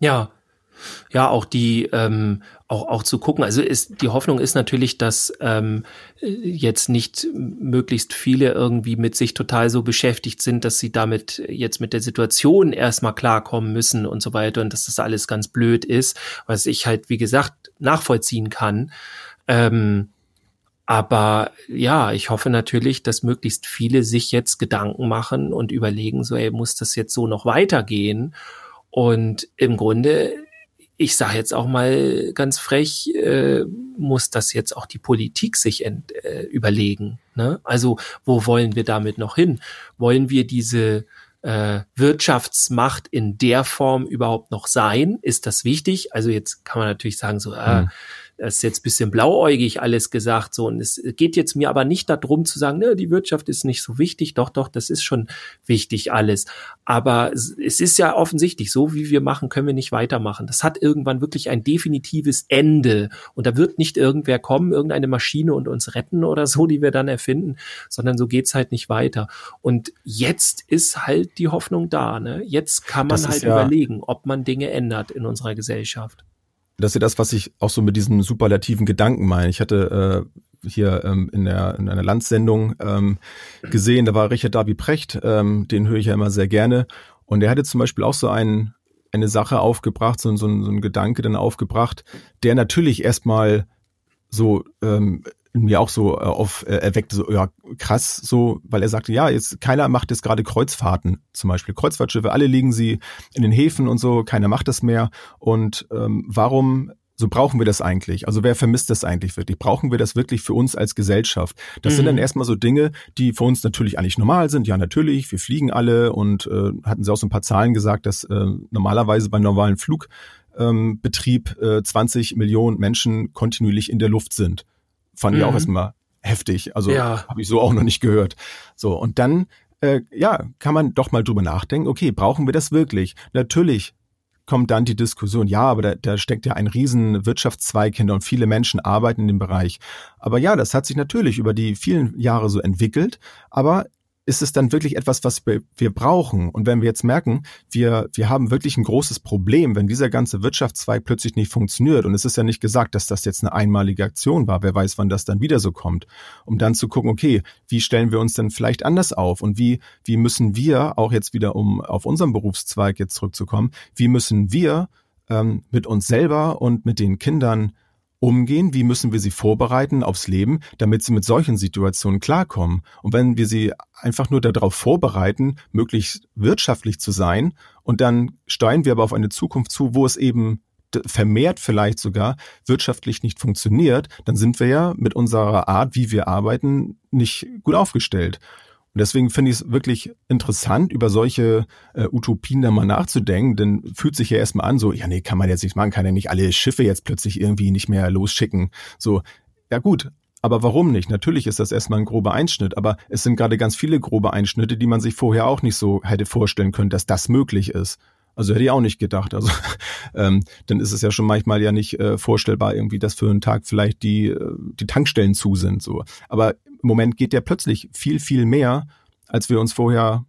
Ja. Ja, auch die, ähm, auch, auch zu gucken. Also ist, die Hoffnung ist natürlich, dass ähm, jetzt nicht möglichst viele irgendwie mit sich total so beschäftigt sind, dass sie damit jetzt mit der Situation erstmal klarkommen müssen und so weiter und dass das alles ganz blöd ist, was ich halt, wie gesagt, nachvollziehen kann. Ähm, aber ja, ich hoffe natürlich, dass möglichst viele sich jetzt Gedanken machen und überlegen, so, ey, muss das jetzt so noch weitergehen? Und im Grunde, ich sage jetzt auch mal ganz frech, äh, muss das jetzt auch die Politik sich ent, äh, überlegen. Ne? Also, wo wollen wir damit noch hin? Wollen wir diese äh, Wirtschaftsmacht in der Form überhaupt noch sein? Ist das wichtig? Also jetzt kann man natürlich sagen, so, äh, das ist jetzt bisschen blauäugig alles gesagt so und es geht jetzt mir aber nicht darum zu sagen, ne, die Wirtschaft ist nicht so wichtig, doch, doch, das ist schon wichtig alles. Aber es ist ja offensichtlich, so wie wir machen, können wir nicht weitermachen. Das hat irgendwann wirklich ein definitives Ende und da wird nicht irgendwer kommen, irgendeine Maschine und uns retten oder so, die wir dann erfinden, sondern so geht's halt nicht weiter. Und jetzt ist halt die Hoffnung da, ne? Jetzt kann man halt ja überlegen, ob man Dinge ändert in unserer Gesellschaft das ist ja das, was ich auch so mit diesem superlativen Gedanken meine. Ich hatte äh, hier ähm, in, der, in einer Landsendung ähm, gesehen, da war Richard Davi Precht, ähm, den höre ich ja immer sehr gerne. Und der hatte zum Beispiel auch so einen, eine Sache aufgebracht, so, so, so einen Gedanke dann aufgebracht, der natürlich erstmal so ähm, mir auch so äh, auf äh, erweckt, so ja krass, so, weil er sagte, ja, jetzt keiner macht jetzt gerade Kreuzfahrten, zum Beispiel Kreuzfahrtschiffe, alle liegen sie in den Häfen und so, keiner macht das mehr. Und ähm, warum so brauchen wir das eigentlich? Also wer vermisst das eigentlich wirklich? Brauchen wir das wirklich für uns als Gesellschaft? Das mhm. sind dann mhm. erstmal so Dinge, die für uns natürlich eigentlich normal sind. Ja, natürlich, wir fliegen alle und äh, hatten sie auch so ein paar Zahlen gesagt, dass äh, normalerweise bei normalen Flugbetrieb ähm, äh, 20 Millionen Menschen kontinuierlich in der Luft sind. Fand mhm. ich auch mhm. erstmal heftig. Also ja. habe ich so auch noch nicht gehört. So, und dann äh, ja, kann man doch mal drüber nachdenken, okay, brauchen wir das wirklich? Natürlich kommt dann die Diskussion, ja, aber da, da steckt ja ein riesen Wirtschaftszweig hinter und viele Menschen arbeiten in dem Bereich. Aber ja, das hat sich natürlich über die vielen Jahre so entwickelt, aber ist es dann wirklich etwas, was wir, brauchen? Und wenn wir jetzt merken, wir, wir haben wirklich ein großes Problem, wenn dieser ganze Wirtschaftszweig plötzlich nicht funktioniert, und es ist ja nicht gesagt, dass das jetzt eine einmalige Aktion war, wer weiß, wann das dann wieder so kommt, um dann zu gucken, okay, wie stellen wir uns denn vielleicht anders auf und wie, wie müssen wir, auch jetzt wieder, um auf unseren Berufszweig jetzt zurückzukommen, wie müssen wir ähm, mit uns selber und mit den Kindern umgehen, wie müssen wir sie vorbereiten aufs Leben, damit sie mit solchen Situationen klarkommen. Und wenn wir sie einfach nur darauf vorbereiten, möglichst wirtschaftlich zu sein, und dann steuern wir aber auf eine Zukunft zu, wo es eben vermehrt vielleicht sogar wirtschaftlich nicht funktioniert, dann sind wir ja mit unserer Art, wie wir arbeiten, nicht gut aufgestellt. Und deswegen finde ich es wirklich interessant, über solche äh, Utopien da mal nachzudenken, denn fühlt sich ja erstmal an, so, ja, nee, kann man jetzt nicht machen, kann ja nicht alle Schiffe jetzt plötzlich irgendwie nicht mehr losschicken. So, ja gut, aber warum nicht? Natürlich ist das erstmal ein grober Einschnitt, aber es sind gerade ganz viele grobe Einschnitte, die man sich vorher auch nicht so hätte vorstellen können, dass das möglich ist. Also hätte ich auch nicht gedacht. Also [LAUGHS] ähm, dann ist es ja schon manchmal ja nicht äh, vorstellbar, irgendwie, dass für einen Tag vielleicht die, äh, die Tankstellen zu sind. So. Aber im Moment geht ja plötzlich viel, viel mehr, als wir uns vorher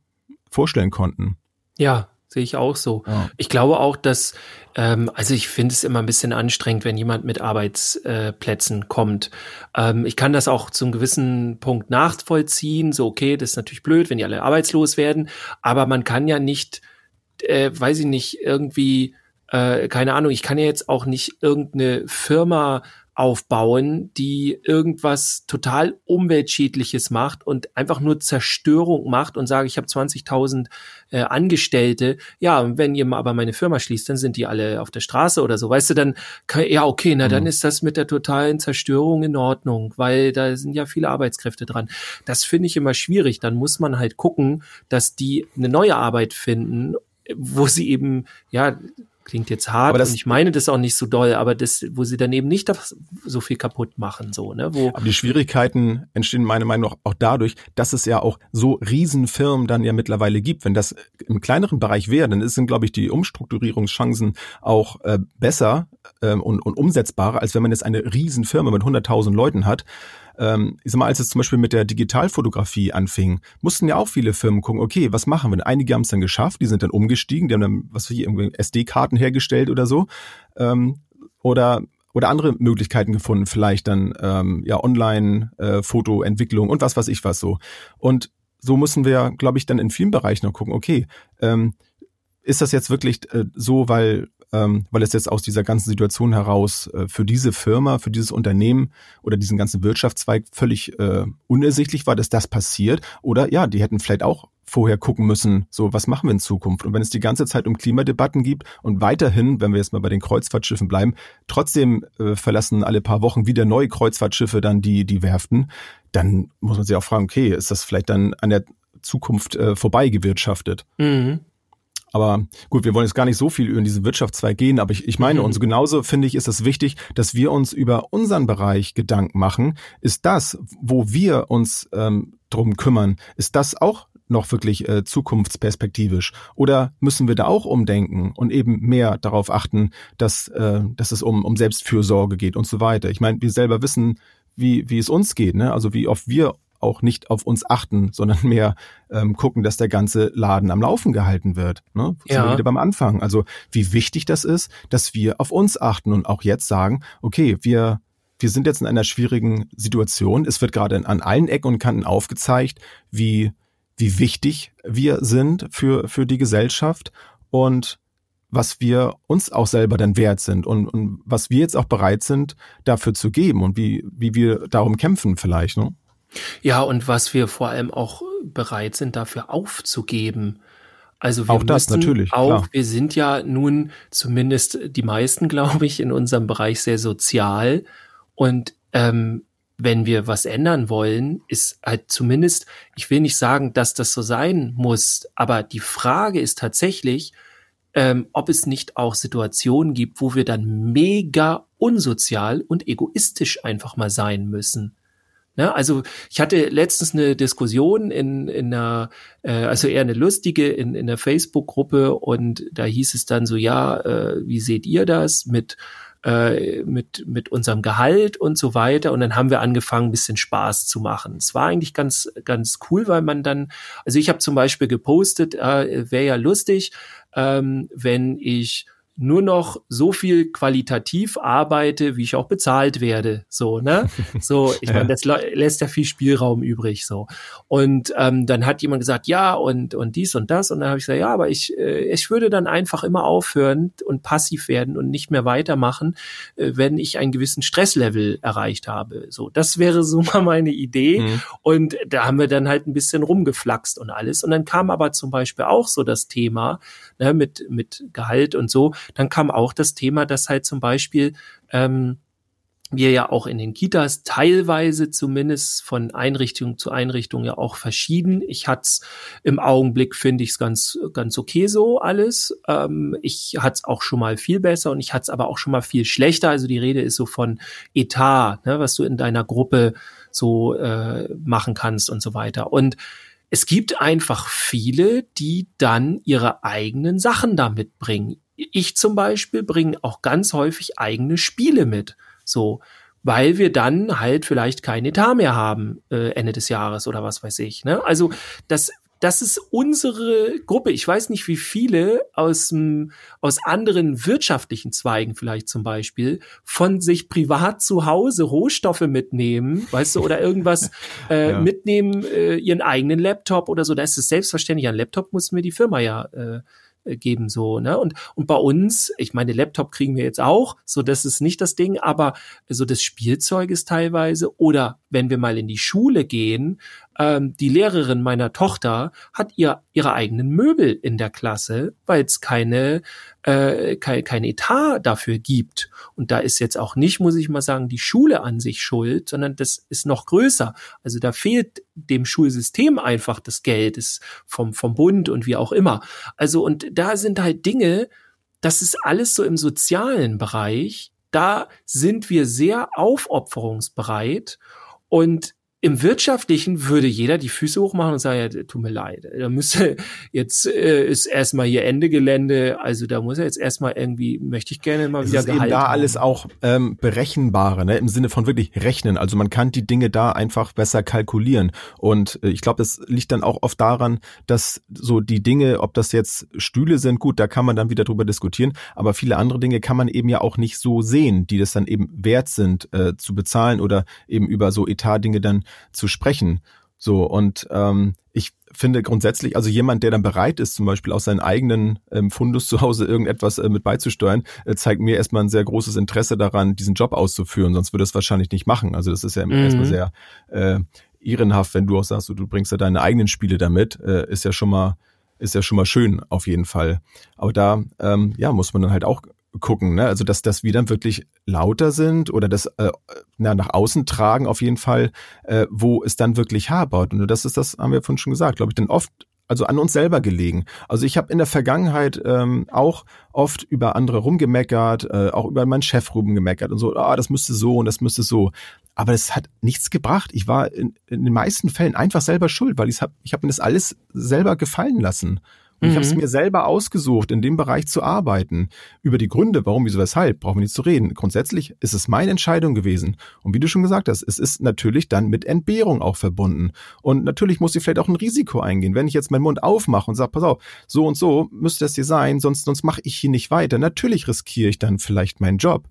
vorstellen konnten. Ja, sehe ich auch so. Ja. Ich glaube auch, dass, ähm, also ich finde es immer ein bisschen anstrengend, wenn jemand mit Arbeitsplätzen äh, kommt. Ähm, ich kann das auch zum gewissen Punkt nachvollziehen. So, okay, das ist natürlich blöd, wenn die alle arbeitslos werden, aber man kann ja nicht äh, weiß ich nicht, irgendwie, äh, keine Ahnung, ich kann ja jetzt auch nicht irgendeine Firma aufbauen, die irgendwas total umweltschädliches macht und einfach nur Zerstörung macht und sage, ich habe 20.000 äh, Angestellte. Ja, wenn ihr aber meine Firma schließt, dann sind die alle auf der Straße oder so. Weißt du, dann kann, ja okay, na mhm. dann ist das mit der totalen Zerstörung in Ordnung, weil da sind ja viele Arbeitskräfte dran. Das finde ich immer schwierig. Dann muss man halt gucken, dass die eine neue Arbeit finden wo sie eben, ja, klingt jetzt hart aber das, und ich meine das auch nicht so doll, aber das, wo sie dann eben nicht so viel kaputt machen, so, ne, wo. Aber die Schwierigkeiten entstehen meiner Meinung nach auch dadurch, dass es ja auch so Riesenfirmen dann ja mittlerweile gibt. Wenn das im kleineren Bereich wäre, dann sind, glaube ich, die Umstrukturierungschancen auch äh, besser äh, und, und umsetzbarer, als wenn man jetzt eine Riesenfirma mit 100.000 Leuten hat ähm, ich sag mal, als es zum Beispiel mit der Digitalfotografie anfing, mussten ja auch viele Firmen gucken, okay, was machen wir? Einige haben es dann geschafft, die sind dann umgestiegen, die haben dann, was weiß ich, irgendwie SD-Karten hergestellt oder so. Ähm, oder oder andere Möglichkeiten gefunden, vielleicht dann ähm, ja Online-Fotoentwicklung äh, und was weiß ich was so. Und so müssen wir, glaube ich, dann in vielen Bereichen noch gucken, okay, ähm, ist das jetzt wirklich äh, so, weil ähm, weil es jetzt aus dieser ganzen Situation heraus äh, für diese Firma, für dieses Unternehmen oder diesen ganzen Wirtschaftszweig völlig äh, unersichtlich war, dass das passiert. Oder ja, die hätten vielleicht auch vorher gucken müssen, so was machen wir in Zukunft. Und wenn es die ganze Zeit um Klimadebatten gibt und weiterhin, wenn wir jetzt mal bei den Kreuzfahrtschiffen bleiben, trotzdem äh, verlassen alle paar Wochen wieder neue Kreuzfahrtschiffe dann die, die Werften, dann muss man sich auch fragen, okay, ist das vielleicht dann an der Zukunft äh, vorbei gewirtschaftet? Mhm. Aber gut, wir wollen jetzt gar nicht so viel über diesen Wirtschaftszweig gehen, aber ich, ich meine, mhm. und genauso finde ich, ist es wichtig, dass wir uns über unseren Bereich Gedanken machen. Ist das, wo wir uns ähm, drum kümmern, ist das auch noch wirklich äh, zukunftsperspektivisch? Oder müssen wir da auch umdenken und eben mehr darauf achten, dass, äh, dass es um, um Selbstfürsorge geht und so weiter? Ich meine, wir selber wissen, wie, wie es uns geht, ne? Also wie oft wir auch nicht auf uns achten, sondern [LAUGHS] mehr ähm, gucken, dass der ganze Laden am Laufen gehalten wird. Ne? Ja. wieder beim Anfang. Also wie wichtig das ist, dass wir auf uns achten und auch jetzt sagen, okay, wir wir sind jetzt in einer schwierigen Situation. Es wird gerade an allen Ecken und Kanten aufgezeigt, wie wie wichtig wir sind für für die Gesellschaft und was wir uns auch selber dann wert sind und, und was wir jetzt auch bereit sind, dafür zu geben und wie, wie wir darum kämpfen vielleicht. Ne? Ja, und was wir vor allem auch bereit sind, dafür aufzugeben. Also wir auch das müssen natürlich. Auch klar. wir sind ja nun zumindest die meisten, [LAUGHS] glaube ich, in unserem Bereich sehr sozial und ähm, wenn wir was ändern wollen, ist halt zumindest, ich will nicht sagen, dass das so sein muss, aber die Frage ist tatsächlich, ähm, ob es nicht auch Situationen gibt, wo wir dann mega unsozial und egoistisch einfach mal sein müssen. Ne? Also ich hatte letztens eine Diskussion in, in einer, äh, also eher eine lustige in, in der Facebook-Gruppe und da hieß es dann so, ja, äh, wie seht ihr das mit äh, mit, mit unserem Gehalt und so weiter. Und dann haben wir angefangen, ein bisschen Spaß zu machen. Es war eigentlich ganz, ganz cool, weil man dann, also ich habe zum Beispiel gepostet, äh, wäre ja lustig, ähm, wenn ich nur noch so viel qualitativ arbeite, wie ich auch bezahlt werde. So, ne? [LAUGHS] So, ich meine, das lässt ja viel Spielraum übrig. So. Und ähm, dann hat jemand gesagt, ja, und, und dies und das. Und dann habe ich gesagt, ja, aber ich, äh, ich würde dann einfach immer aufhören und passiv werden und nicht mehr weitermachen, äh, wenn ich einen gewissen Stresslevel erreicht habe. So, das wäre so [LAUGHS] mal meine Idee. Mhm. Und da haben wir dann halt ein bisschen rumgeflaxt und alles. Und dann kam aber zum Beispiel auch so das Thema ne, mit, mit Gehalt und so dann kam auch das Thema, dass halt zum Beispiel ähm, wir ja auch in den Kitas teilweise zumindest von Einrichtung zu Einrichtung ja auch verschieden. Ich hat's im Augenblick finde ich es ganz ganz okay so alles. Ähm, ich hat's auch schon mal viel besser und ich hat's aber auch schon mal viel schlechter. Also die Rede ist so von Etat, ne, was du in deiner Gruppe so äh, machen kannst und so weiter. Und es gibt einfach viele, die dann ihre eigenen Sachen da mitbringen ich zum Beispiel bringe auch ganz häufig eigene Spiele mit. So, weil wir dann halt vielleicht kein Etat mehr haben äh, Ende des Jahres oder was weiß ich. Ne? Also das, das ist unsere Gruppe. Ich weiß nicht, wie viele aus, aus anderen wirtschaftlichen Zweigen vielleicht zum Beispiel von sich privat zu Hause Rohstoffe mitnehmen, weißt du, oder irgendwas [LAUGHS] äh, ja. mitnehmen, äh, ihren eigenen Laptop oder so. Da ist es selbstverständlich. Ein Laptop muss mir die Firma ja äh, äh, geben so ne und und bei uns ich meine Laptop kriegen wir jetzt auch so das ist nicht das Ding aber so das Spielzeug ist teilweise oder wenn wir mal in die Schule gehen ähm, die Lehrerin meiner Tochter hat ihr ihre eigenen Möbel in der Klasse, weil es keine äh, kein, kein Etat dafür gibt. Und da ist jetzt auch nicht, muss ich mal sagen, die Schule an sich schuld, sondern das ist noch größer. Also da fehlt dem Schulsystem einfach das Geld, ist vom vom Bund und wie auch immer. Also und da sind halt Dinge, das ist alles so im sozialen Bereich. Da sind wir sehr aufopferungsbereit und im Wirtschaftlichen würde jeder die Füße hochmachen und sagen, ja, tut mir leid, da müsste [LAUGHS] jetzt äh, ist erstmal hier Ende Gelände, also da muss er jetzt erstmal irgendwie, möchte ich gerne mal es wieder ist eben da haben. alles auch ähm, berechenbare, ne, im Sinne von wirklich rechnen. Also man kann die Dinge da einfach besser kalkulieren. Und äh, ich glaube, das liegt dann auch oft daran, dass so die Dinge, ob das jetzt Stühle sind, gut, da kann man dann wieder drüber diskutieren, aber viele andere Dinge kann man eben ja auch nicht so sehen, die das dann eben wert sind äh, zu bezahlen oder eben über so Etat-Dinge dann zu sprechen. So, und ähm, ich finde grundsätzlich, also jemand, der dann bereit ist, zum Beispiel aus seinen eigenen ähm, Fundus zu Hause irgendetwas äh, mit beizusteuern, äh, zeigt mir erstmal ein sehr großes Interesse daran, diesen Job auszuführen, sonst würde es wahrscheinlich nicht machen. Also das ist ja mhm. erstmal sehr äh, ehrenhaft, wenn du auch sagst, du, du bringst ja deine eigenen Spiele damit, äh, ist ja schon mal ist ja schon mal schön auf jeden Fall. Aber da ähm, ja muss man dann halt auch gucken, ne? Also dass, dass wir dann wirklich lauter sind oder das äh, na, nach außen tragen auf jeden Fall, äh, wo es dann wirklich hapert. Und das ist das, haben wir vorhin schon gesagt, glaube ich, dann oft also an uns selber gelegen. Also ich habe in der Vergangenheit ähm, auch oft über andere rumgemeckert, äh, auch über meinen Chef rumgemeckert und so, ah, das müsste so und das müsste so. Aber es hat nichts gebracht. Ich war in, in den meisten Fällen einfach selber schuld, weil ich habe ich hab mir das alles selber gefallen lassen. Und mhm. ich habe es mir selber ausgesucht, in dem Bereich zu arbeiten. Über die Gründe, warum, wieso, weshalb, brauchen wir nicht zu reden. Grundsätzlich ist es meine Entscheidung gewesen. Und wie du schon gesagt hast, es ist natürlich dann mit Entbehrung auch verbunden. Und natürlich muss ich vielleicht auch ein Risiko eingehen. Wenn ich jetzt meinen Mund aufmache und sage, pass auf, so und so müsste das hier sein, sonst, sonst mache ich hier nicht weiter. Natürlich riskiere ich dann vielleicht meinen Job.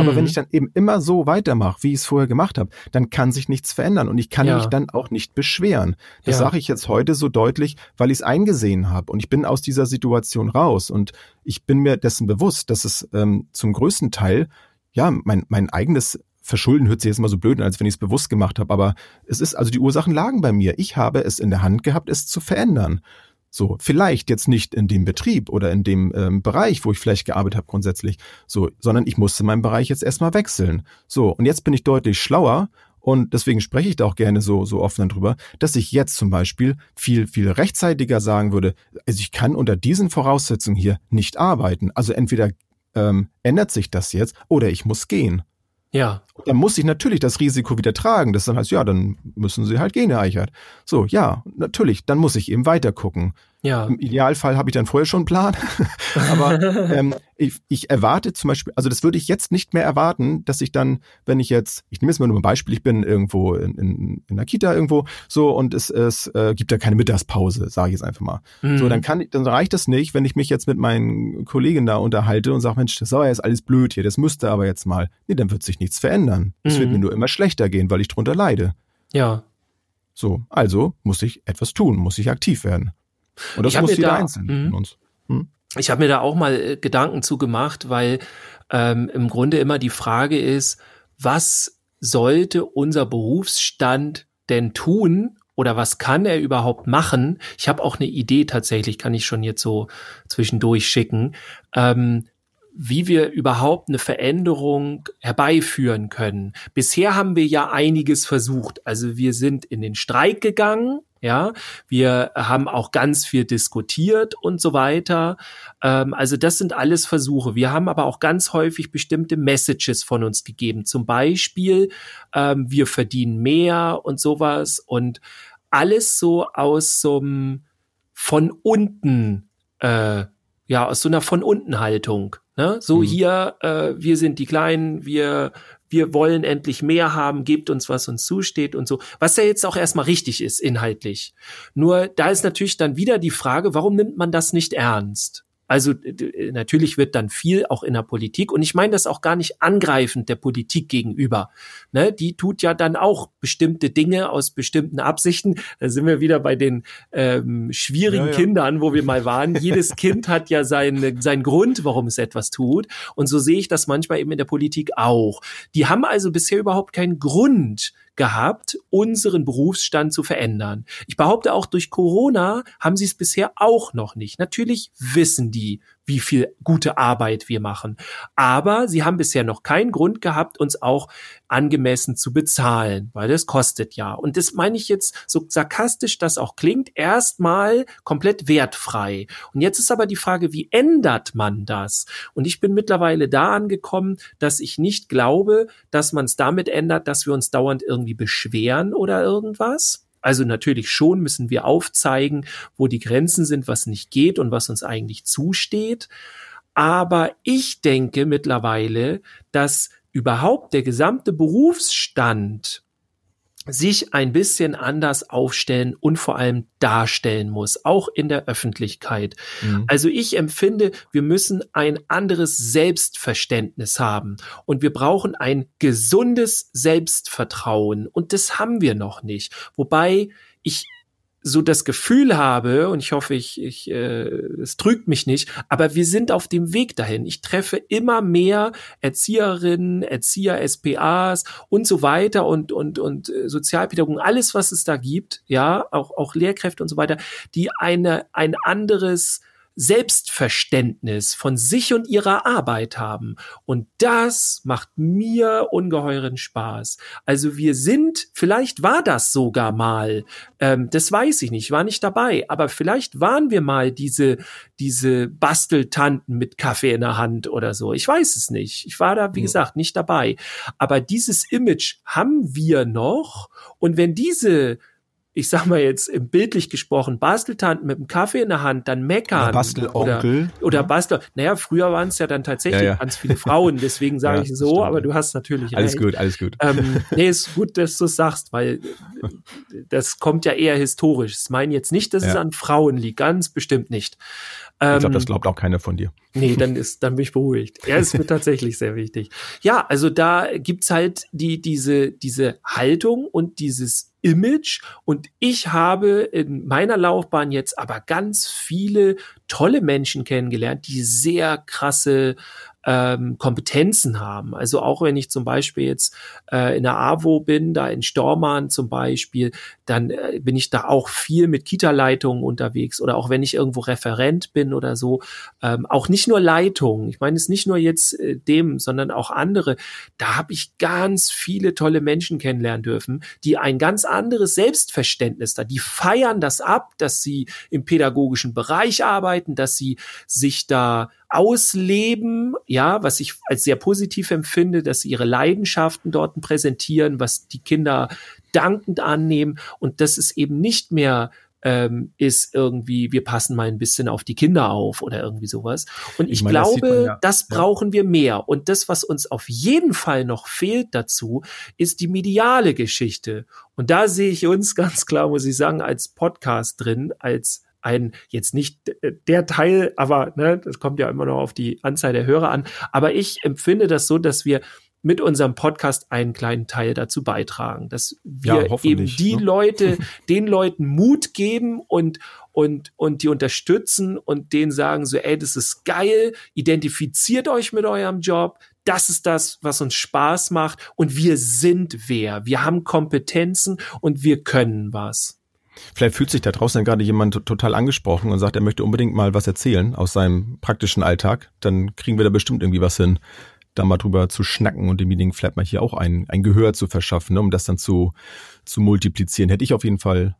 Aber mhm. wenn ich dann eben immer so weitermache, wie ich es vorher gemacht habe, dann kann sich nichts verändern und ich kann ja. mich dann auch nicht beschweren. Das ja. sage ich jetzt heute so deutlich, weil ich es eingesehen habe und ich bin aus dieser Situation raus und ich bin mir dessen bewusst, dass es ähm, zum größten Teil ja mein mein eigenes Verschulden hört sich jetzt immer so blöd an, als wenn ich es bewusst gemacht habe, aber es ist also die Ursachen lagen bei mir. Ich habe es in der Hand gehabt, es zu verändern. So, vielleicht jetzt nicht in dem Betrieb oder in dem ähm, Bereich, wo ich vielleicht gearbeitet habe grundsätzlich, so, sondern ich musste meinen Bereich jetzt erstmal wechseln. So, und jetzt bin ich deutlich schlauer und deswegen spreche ich da auch gerne so, so offen darüber, dass ich jetzt zum Beispiel viel, viel rechtzeitiger sagen würde, also ich kann unter diesen Voraussetzungen hier nicht arbeiten. Also entweder ähm, ändert sich das jetzt oder ich muss gehen. Ja. Dann muss ich natürlich das Risiko wieder tragen. Das dann heißt, ja, dann müssen sie halt gehen, Herr Eichert. So, ja, natürlich, dann muss ich eben weiter gucken. Ja. Im Idealfall habe ich dann vorher schon einen Plan. [LAUGHS] Aber [LAUGHS] ähm, ich, ich erwarte zum Beispiel, also das würde ich jetzt nicht mehr erwarten, dass ich dann, wenn ich jetzt, ich nehme jetzt mal nur ein Beispiel, ich bin irgendwo in, in, in der Kita irgendwo so und es, es äh, gibt da keine Mittagspause, sage ich jetzt einfach mal. Mhm. So, dann kann ich, dann reicht das nicht, wenn ich mich jetzt mit meinen Kollegen da unterhalte und sage, Mensch, das war jetzt alles blöd hier, das müsste aber jetzt mal. Nee, dann wird sich nichts verändern. Es Mhm. wird mir nur immer schlechter gehen, weil ich drunter leide. Ja. So, also muss ich etwas tun, muss ich aktiv werden. Und das muss jeder da- Einzelne Mhm. von uns. Ich habe mir da auch mal äh, Gedanken zu gemacht, weil ähm, im Grunde immer die Frage ist, was sollte unser Berufsstand denn tun oder was kann er überhaupt machen? Ich habe auch eine Idee tatsächlich, kann ich schon jetzt so zwischendurch schicken, ähm, wie wir überhaupt eine Veränderung herbeiführen können. Bisher haben wir ja einiges versucht. Also wir sind in den Streik gegangen, ja, wir haben auch ganz viel diskutiert und so weiter. Ähm, also das sind alles Versuche. Wir haben aber auch ganz häufig bestimmte Messages von uns gegeben. Zum Beispiel, ähm, wir verdienen mehr und sowas und alles so aus so einem von unten, äh, ja, aus so einer von unten Haltung. Ne? So Mhm. hier, äh, wir sind die Kleinen, wir wir wollen endlich mehr haben, gebt uns, was uns zusteht und so. Was ja jetzt auch erstmal richtig ist, inhaltlich. Nur da ist natürlich dann wieder die Frage, warum nimmt man das nicht ernst? Also natürlich wird dann viel auch in der Politik und ich meine das auch gar nicht angreifend der Politik gegenüber. Ne, die tut ja dann auch bestimmte Dinge aus bestimmten Absichten. Da sind wir wieder bei den ähm, schwierigen Ja, ja. Kindern, wo wir mal waren. Jedes Kind hat ja seinen seinen Grund, warum es etwas tut. Und so sehe ich das manchmal eben in der Politik auch. Die haben also bisher überhaupt keinen Grund gehabt, unseren Berufsstand zu verändern. Ich behaupte auch durch Corona haben sie es bisher auch noch nicht. Natürlich wissen die, wie viel gute Arbeit wir machen. Aber sie haben bisher noch keinen Grund gehabt, uns auch angemessen zu bezahlen, weil das kostet ja. Und das meine ich jetzt, so sarkastisch das auch klingt, erstmal komplett wertfrei. Und jetzt ist aber die Frage, wie ändert man das? Und ich bin mittlerweile da angekommen, dass ich nicht glaube, dass man es damit ändert, dass wir uns dauernd irgendwie beschweren oder irgendwas. Also natürlich schon müssen wir aufzeigen, wo die Grenzen sind, was nicht geht und was uns eigentlich zusteht. Aber ich denke mittlerweile, dass überhaupt der gesamte Berufsstand sich ein bisschen anders aufstellen und vor allem darstellen muss, auch in der Öffentlichkeit. Mhm. Also ich empfinde, wir müssen ein anderes Selbstverständnis haben und wir brauchen ein gesundes Selbstvertrauen und das haben wir noch nicht. Wobei ich so das Gefühl habe, und ich hoffe, ich, ich, äh, es trügt mich nicht, aber wir sind auf dem Weg dahin. Ich treffe immer mehr Erzieherinnen, Erzieher, SPAs und so weiter und, und, und äh, Sozialpädagogen, alles, was es da gibt, ja, auch, auch Lehrkräfte und so weiter, die eine, ein anderes Selbstverständnis von sich und ihrer Arbeit haben. Und das macht mir ungeheuren Spaß. Also wir sind, vielleicht war das sogar mal, ähm, das weiß ich nicht, ich war nicht dabei, aber vielleicht waren wir mal diese, diese Basteltanten mit Kaffee in der Hand oder so. Ich weiß es nicht. Ich war da, wie Ja. gesagt, nicht dabei. Aber dieses Image haben wir noch. Und wenn diese ich sag mal jetzt bildlich gesprochen, Basteltanten mit dem Kaffee in der Hand dann meckern. Oder Bastelonkel. Oder, oder Bastel. Naja, früher waren es ja dann tatsächlich Ja, ja. ganz viele Frauen, deswegen sage [LAUGHS] Ja, ich so, stimmt, aber du hast natürlich Alles recht. gut, alles gut. Ähm, [LAUGHS] nee, ist gut, dass du es sagst, weil äh, das kommt ja eher historisch. Ich meine jetzt nicht, dass es an Frauen liegt, ganz bestimmt nicht. Ähm, Ich glaube, das glaubt auch keiner von dir. Nee, [LAUGHS] dann ist, dann bin ich beruhigt. Er ist mir tatsächlich sehr wichtig. Ja, also da gibt's halt die, diese, diese Haltung und dieses Image. Und ich habe in meiner Laufbahn jetzt aber ganz viele tolle Menschen kennengelernt, die sehr krasse ähm, Kompetenzen haben. Also auch wenn ich zum Beispiel jetzt äh, in der AWO bin, da in Stormann zum Beispiel, dann äh, bin ich da auch viel mit Kita-Leitungen unterwegs oder auch wenn ich irgendwo Referent bin oder so, ähm, auch nicht nur Leitungen. Ich meine es nicht nur jetzt äh, dem, sondern auch andere. Da habe ich ganz viele tolle Menschen kennenlernen dürfen, die ein ganz anderes Selbstverständnis da, die feiern das ab, dass sie im pädagogischen Bereich arbeiten, dass sie sich da ausleben, ja, was ich als sehr positiv empfinde, dass sie ihre Leidenschaften dort präsentieren, was die Kinder dankend annehmen und das ist eben nicht mehr ähm, ist irgendwie, wir passen mal ein bisschen auf die Kinder auf oder irgendwie sowas. Und ich, ich meine, glaube, das, ja. das brauchen ja. wir mehr. Und das, was uns auf jeden Fall noch fehlt dazu, ist die mediale Geschichte. Und da sehe ich uns [LAUGHS] ganz klar, muss ich sagen, als Podcast drin, als ein, jetzt nicht der Teil, aber ne, das kommt ja immer noch auf die Anzahl der Hörer an. Aber ich empfinde das so, dass wir mit unserem Podcast einen kleinen Teil dazu beitragen, dass wir ja, eben die ne? Leute, [LAUGHS] den Leuten Mut geben und und und die unterstützen und denen sagen so, ey, das ist geil, identifiziert euch mit eurem Job, das ist das, was uns Spaß macht und wir sind wer, wir haben Kompetenzen und wir können was. Vielleicht fühlt sich da draußen gerade jemand total angesprochen und sagt, er möchte unbedingt mal was erzählen aus seinem praktischen Alltag. Dann kriegen wir da bestimmt irgendwie was hin, da mal drüber zu schnacken und demjenigen vielleicht mal hier auch ein, ein Gehör zu verschaffen, ne, um das dann zu, zu multiplizieren. Hätte ich auf jeden Fall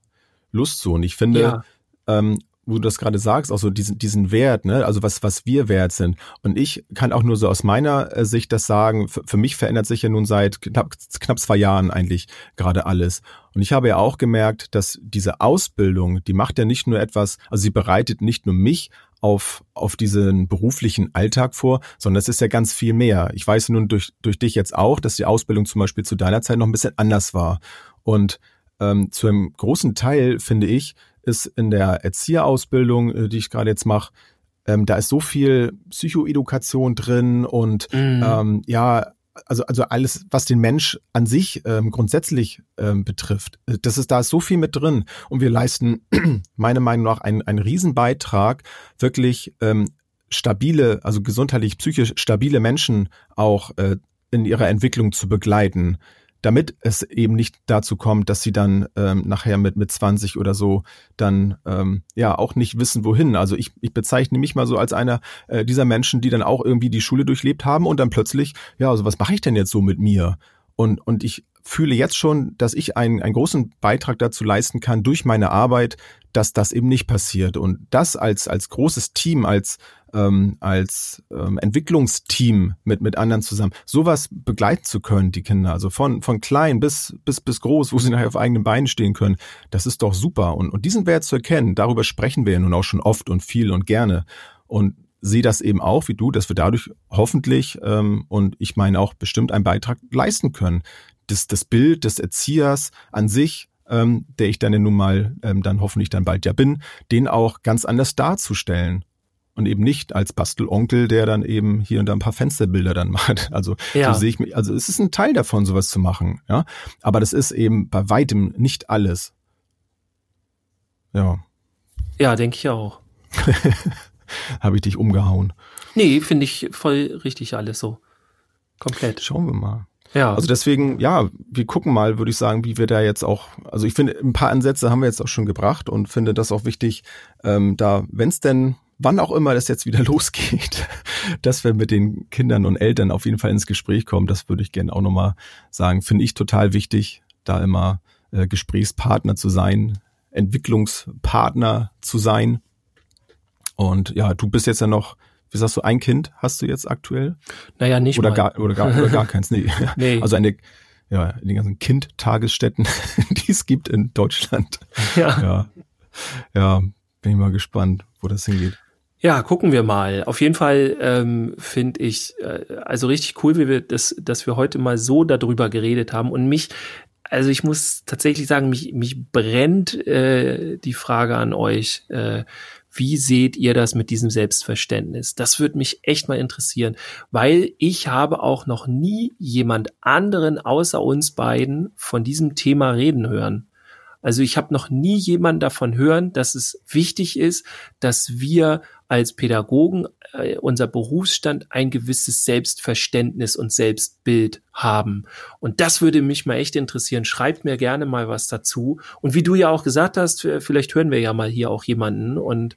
Lust zu. Und ich finde, ja. ähm, wo du das gerade sagst, auch so diesen, diesen Wert, ne, also was, was wir wert sind. Und ich kann auch nur so aus meiner äh, Sicht das sagen, für, für mich verändert sich ja nun seit knapp, knapp zwei Jahren eigentlich gerade alles. Und ich habe ja auch gemerkt, dass diese Ausbildung, die macht ja nicht nur etwas, also sie bereitet nicht nur mich auf, auf diesen beruflichen Alltag vor, sondern es ist ja ganz viel mehr. Ich weiß nun durch, durch dich jetzt auch, dass die Ausbildung zum Beispiel zu deiner Zeit noch ein bisschen anders war. Und ähm, zu einem großen Teil, finde ich, ist in der Erzieherausbildung, äh, die ich gerade jetzt mache, ähm, da ist so viel Psychoedukation drin und mhm. ähm, ja, also, also alles, was den Mensch an sich ähm, grundsätzlich ähm, betrifft. Äh, das ist, da ist so viel mit drin. Und wir leisten [CLEARS THROAT] meiner Meinung nach einen, einen Riesenbeitrag, wirklich ähm, stabile, also gesundheitlich, psychisch stabile Menschen auch äh, in ihrer Entwicklung zu begleiten damit es eben nicht dazu kommt, dass sie dann ähm, nachher mit mit 20 oder so dann ähm, ja auch nicht wissen wohin. Also ich, ich bezeichne mich mal so als einer äh, dieser Menschen, die dann auch irgendwie die Schule durchlebt haben und dann plötzlich ja, also was mache ich denn jetzt so mit mir? Und und ich fühle jetzt schon, dass ich einen, einen großen Beitrag dazu leisten kann durch meine Arbeit, dass das eben nicht passiert. Und das als, als großes Team, als, ähm, als ähm, Entwicklungsteam mit, mit anderen zusammen, sowas begleiten zu können, die Kinder, also von, von klein bis, bis, bis groß, [LAUGHS] wo sie nachher auf eigenen Beinen stehen können, das ist doch super. Und, und diesen Wert zu erkennen, darüber sprechen wir ja nun auch schon oft und viel und gerne. Und sehe das eben auch wie du, dass wir dadurch hoffentlich ähm, und ich meine auch bestimmt einen Beitrag leisten können, das, das Bild des Erziehers an sich, ähm, der ich dann ja nun mal ähm, dann hoffentlich dann bald ja bin, den auch ganz anders darzustellen. Und eben nicht als Bastelonkel, der dann eben hier und da ein paar Fensterbilder dann [LAUGHS] macht. Also ja. so sehe ich mich, also es ist ein Teil davon, sowas zu machen, ja. Aber das ist eben bei weitem nicht alles. Ja. Ja, denke ich auch. [LAUGHS] Habe ich dich umgehauen. Nee, finde ich voll richtig alles so. Komplett. Schauen wir mal. Ja. Also deswegen, ja, wir gucken mal, würde ich sagen, wie wir da jetzt auch, also ich finde, ein paar Ansätze haben wir jetzt auch schon gebracht und finde das auch wichtig, ähm, da, wenn es denn, wann auch immer das jetzt wieder [LAUGHS] losgeht, dass wir mit den Kindern und Eltern auf jeden Fall ins Gespräch kommen, das würde ich gerne auch nochmal sagen. Finde ich total wichtig, da immer äh, Gesprächspartner zu sein, Entwicklungspartner zu sein. Und ja, du bist jetzt ja noch wie sagst du, ein Kind hast du jetzt aktuell? Naja, nicht oder mal. Gar, oder, gar, oder gar keins. Nee. [LAUGHS] nee. Also eine, ja, in den ganzen Kindtagesstätten, [LAUGHS] die es gibt in Deutschland. Ja. ja. Ja, bin ich mal gespannt, wo das hingeht. Ja, gucken wir mal. Auf jeden Fall ähm, finde ich äh, also richtig cool, wie wir das, dass wir heute mal so darüber geredet haben und mich also ich muss tatsächlich sagen, mich, mich brennt äh, die Frage an euch. Äh, wie seht ihr das mit diesem Selbstverständnis? Das würde mich echt mal interessieren, weil ich habe auch noch nie jemand anderen außer uns beiden von diesem Thema reden hören. Also ich habe noch nie jemand davon hören, dass es wichtig ist, dass wir als Pädagogen, äh, unser Berufsstand ein gewisses Selbstverständnis und Selbstbild haben. Und das würde mich mal echt interessieren. Schreibt mir gerne mal was dazu. Und wie du ja auch gesagt hast, vielleicht hören wir ja mal hier auch jemanden und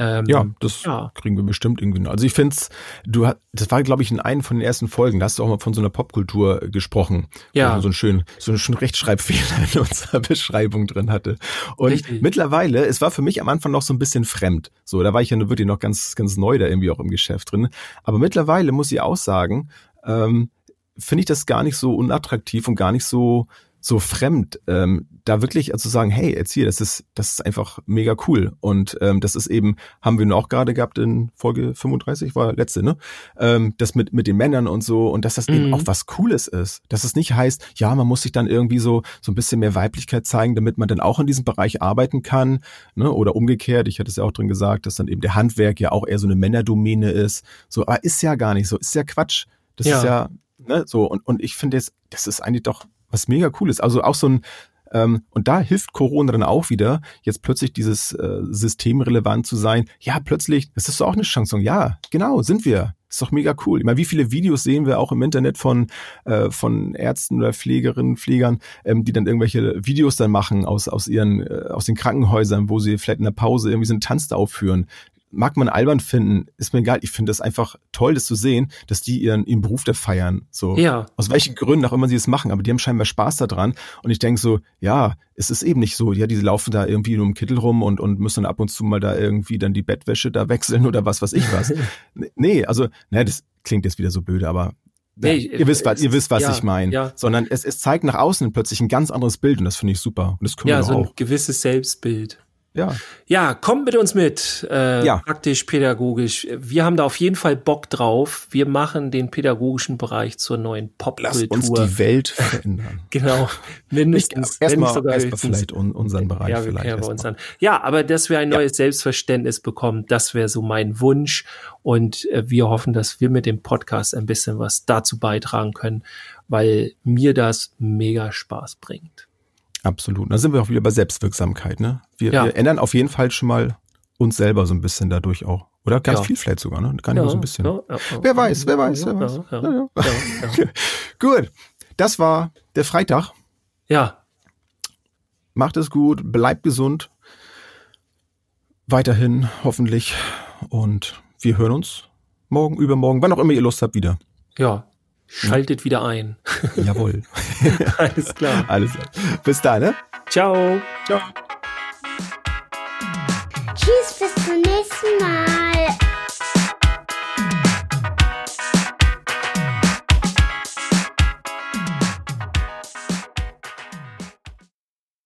ähm, ja, das ja. kriegen wir bestimmt irgendwie. Also ich finde es, du hast, das war glaube ich in einem von den ersten Folgen, da hast du auch mal von so einer Popkultur gesprochen, ja. so einen schönen, so einen schönen Rechtschreibfehler [LAUGHS] in unserer Beschreibung drin hatte. Und Richtig. mittlerweile, es war für mich am Anfang noch so ein bisschen fremd. So, da war ich ja wirklich noch ganz, ganz neu da irgendwie auch im Geschäft drin. Aber mittlerweile muss ich auch sagen, ähm, finde ich das gar nicht so unattraktiv und gar nicht so so fremd, ähm, da wirklich also sagen, hey, erzähl, das ist, das ist einfach mega cool. Und ähm, das ist eben, haben wir nur auch gerade gehabt in Folge 35, war letzte, ne? Ähm, das mit, mit den Männern und so, und dass das mhm. eben auch was Cooles ist. Dass es nicht heißt, ja, man muss sich dann irgendwie so, so ein bisschen mehr Weiblichkeit zeigen, damit man dann auch in diesem Bereich arbeiten kann. Ne? Oder umgekehrt, ich hatte es ja auch drin gesagt, dass dann eben der Handwerk ja auch eher so eine Männerdomäne ist. So, aber ist ja gar nicht so, ist ja Quatsch. Das ja. ist ja, ne, so, und, und ich finde es, das ist eigentlich doch was mega cool ist. Also auch so ein, ähm, und da hilft Corona dann auch wieder, jetzt plötzlich dieses äh, systemrelevant zu sein. Ja, plötzlich, das ist doch auch eine Chance. Ja, genau, sind wir. Ist doch mega cool. Ich meine, wie viele Videos sehen wir auch im Internet von, äh, von Ärzten oder Pflegerinnen, Pflegern, ähm, die dann irgendwelche Videos dann machen aus, aus ihren, äh, aus den Krankenhäusern, wo sie vielleicht in der Pause irgendwie so einen Tanz da aufführen mag man albern finden, ist mir egal. Ich finde das einfach toll, das zu sehen, dass die ihren, ihren Beruf da feiern. So. Ja. Aus welchen Gründen auch immer sie es machen, aber die haben scheinbar Spaß daran. Und ich denke so, ja, es ist eben nicht so, ja, die laufen da irgendwie nur im Kittel rum und, und müssen ab und zu mal da irgendwie dann die Bettwäsche da wechseln oder was weiß ich was. [LAUGHS] nee, also, ne, das klingt jetzt wieder so blöde, aber ja, nee, ihr wisst was, ihr wisst, was ja, ich meine. Ja. Sondern es, es zeigt nach außen plötzlich ein ganz anderes Bild und das finde ich super. Und das können ja, wir so ein auch. gewisses Selbstbild. Ja. Ja, kommt mit uns mit. Äh, ja. Praktisch, pädagogisch. Wir haben da auf jeden Fall Bock drauf. Wir machen den pädagogischen Bereich zur neuen Popkultur. Lass uns die Welt verändern. [LAUGHS] genau. Mindestens. Erstmal erst vielleicht un unseren Bereich. Ja, vielleicht bei uns an. ja, aber dass wir ein neues ja. Selbstverständnis bekommen, das wäre so mein Wunsch. Und äh, wir hoffen, dass wir mit dem Podcast ein bisschen was dazu beitragen können, weil mir das mega Spaß bringt. Absolut. Da sind wir auch wieder bei Selbstwirksamkeit. Ne? Wir, ja. wir ändern auf jeden Fall schon mal uns selber so ein bisschen dadurch auch. Oder ganz ja. viel vielleicht sogar, ne? Kann ja, nur so ein bisschen. Ja, wer weiß, wer weiß, wer weiß. [LAUGHS] gut. Das war der Freitag. Ja. Macht es gut, bleibt gesund. Weiterhin hoffentlich. Und wir hören uns morgen, übermorgen, wann auch immer ihr Lust habt, wieder. Ja, Schaltet wieder ein. Jawohl. [LAUGHS] Alles klar. Alles klar. Bis dann, ne? Ciao. Ciao. Tschüss, bis zum nächsten Mal.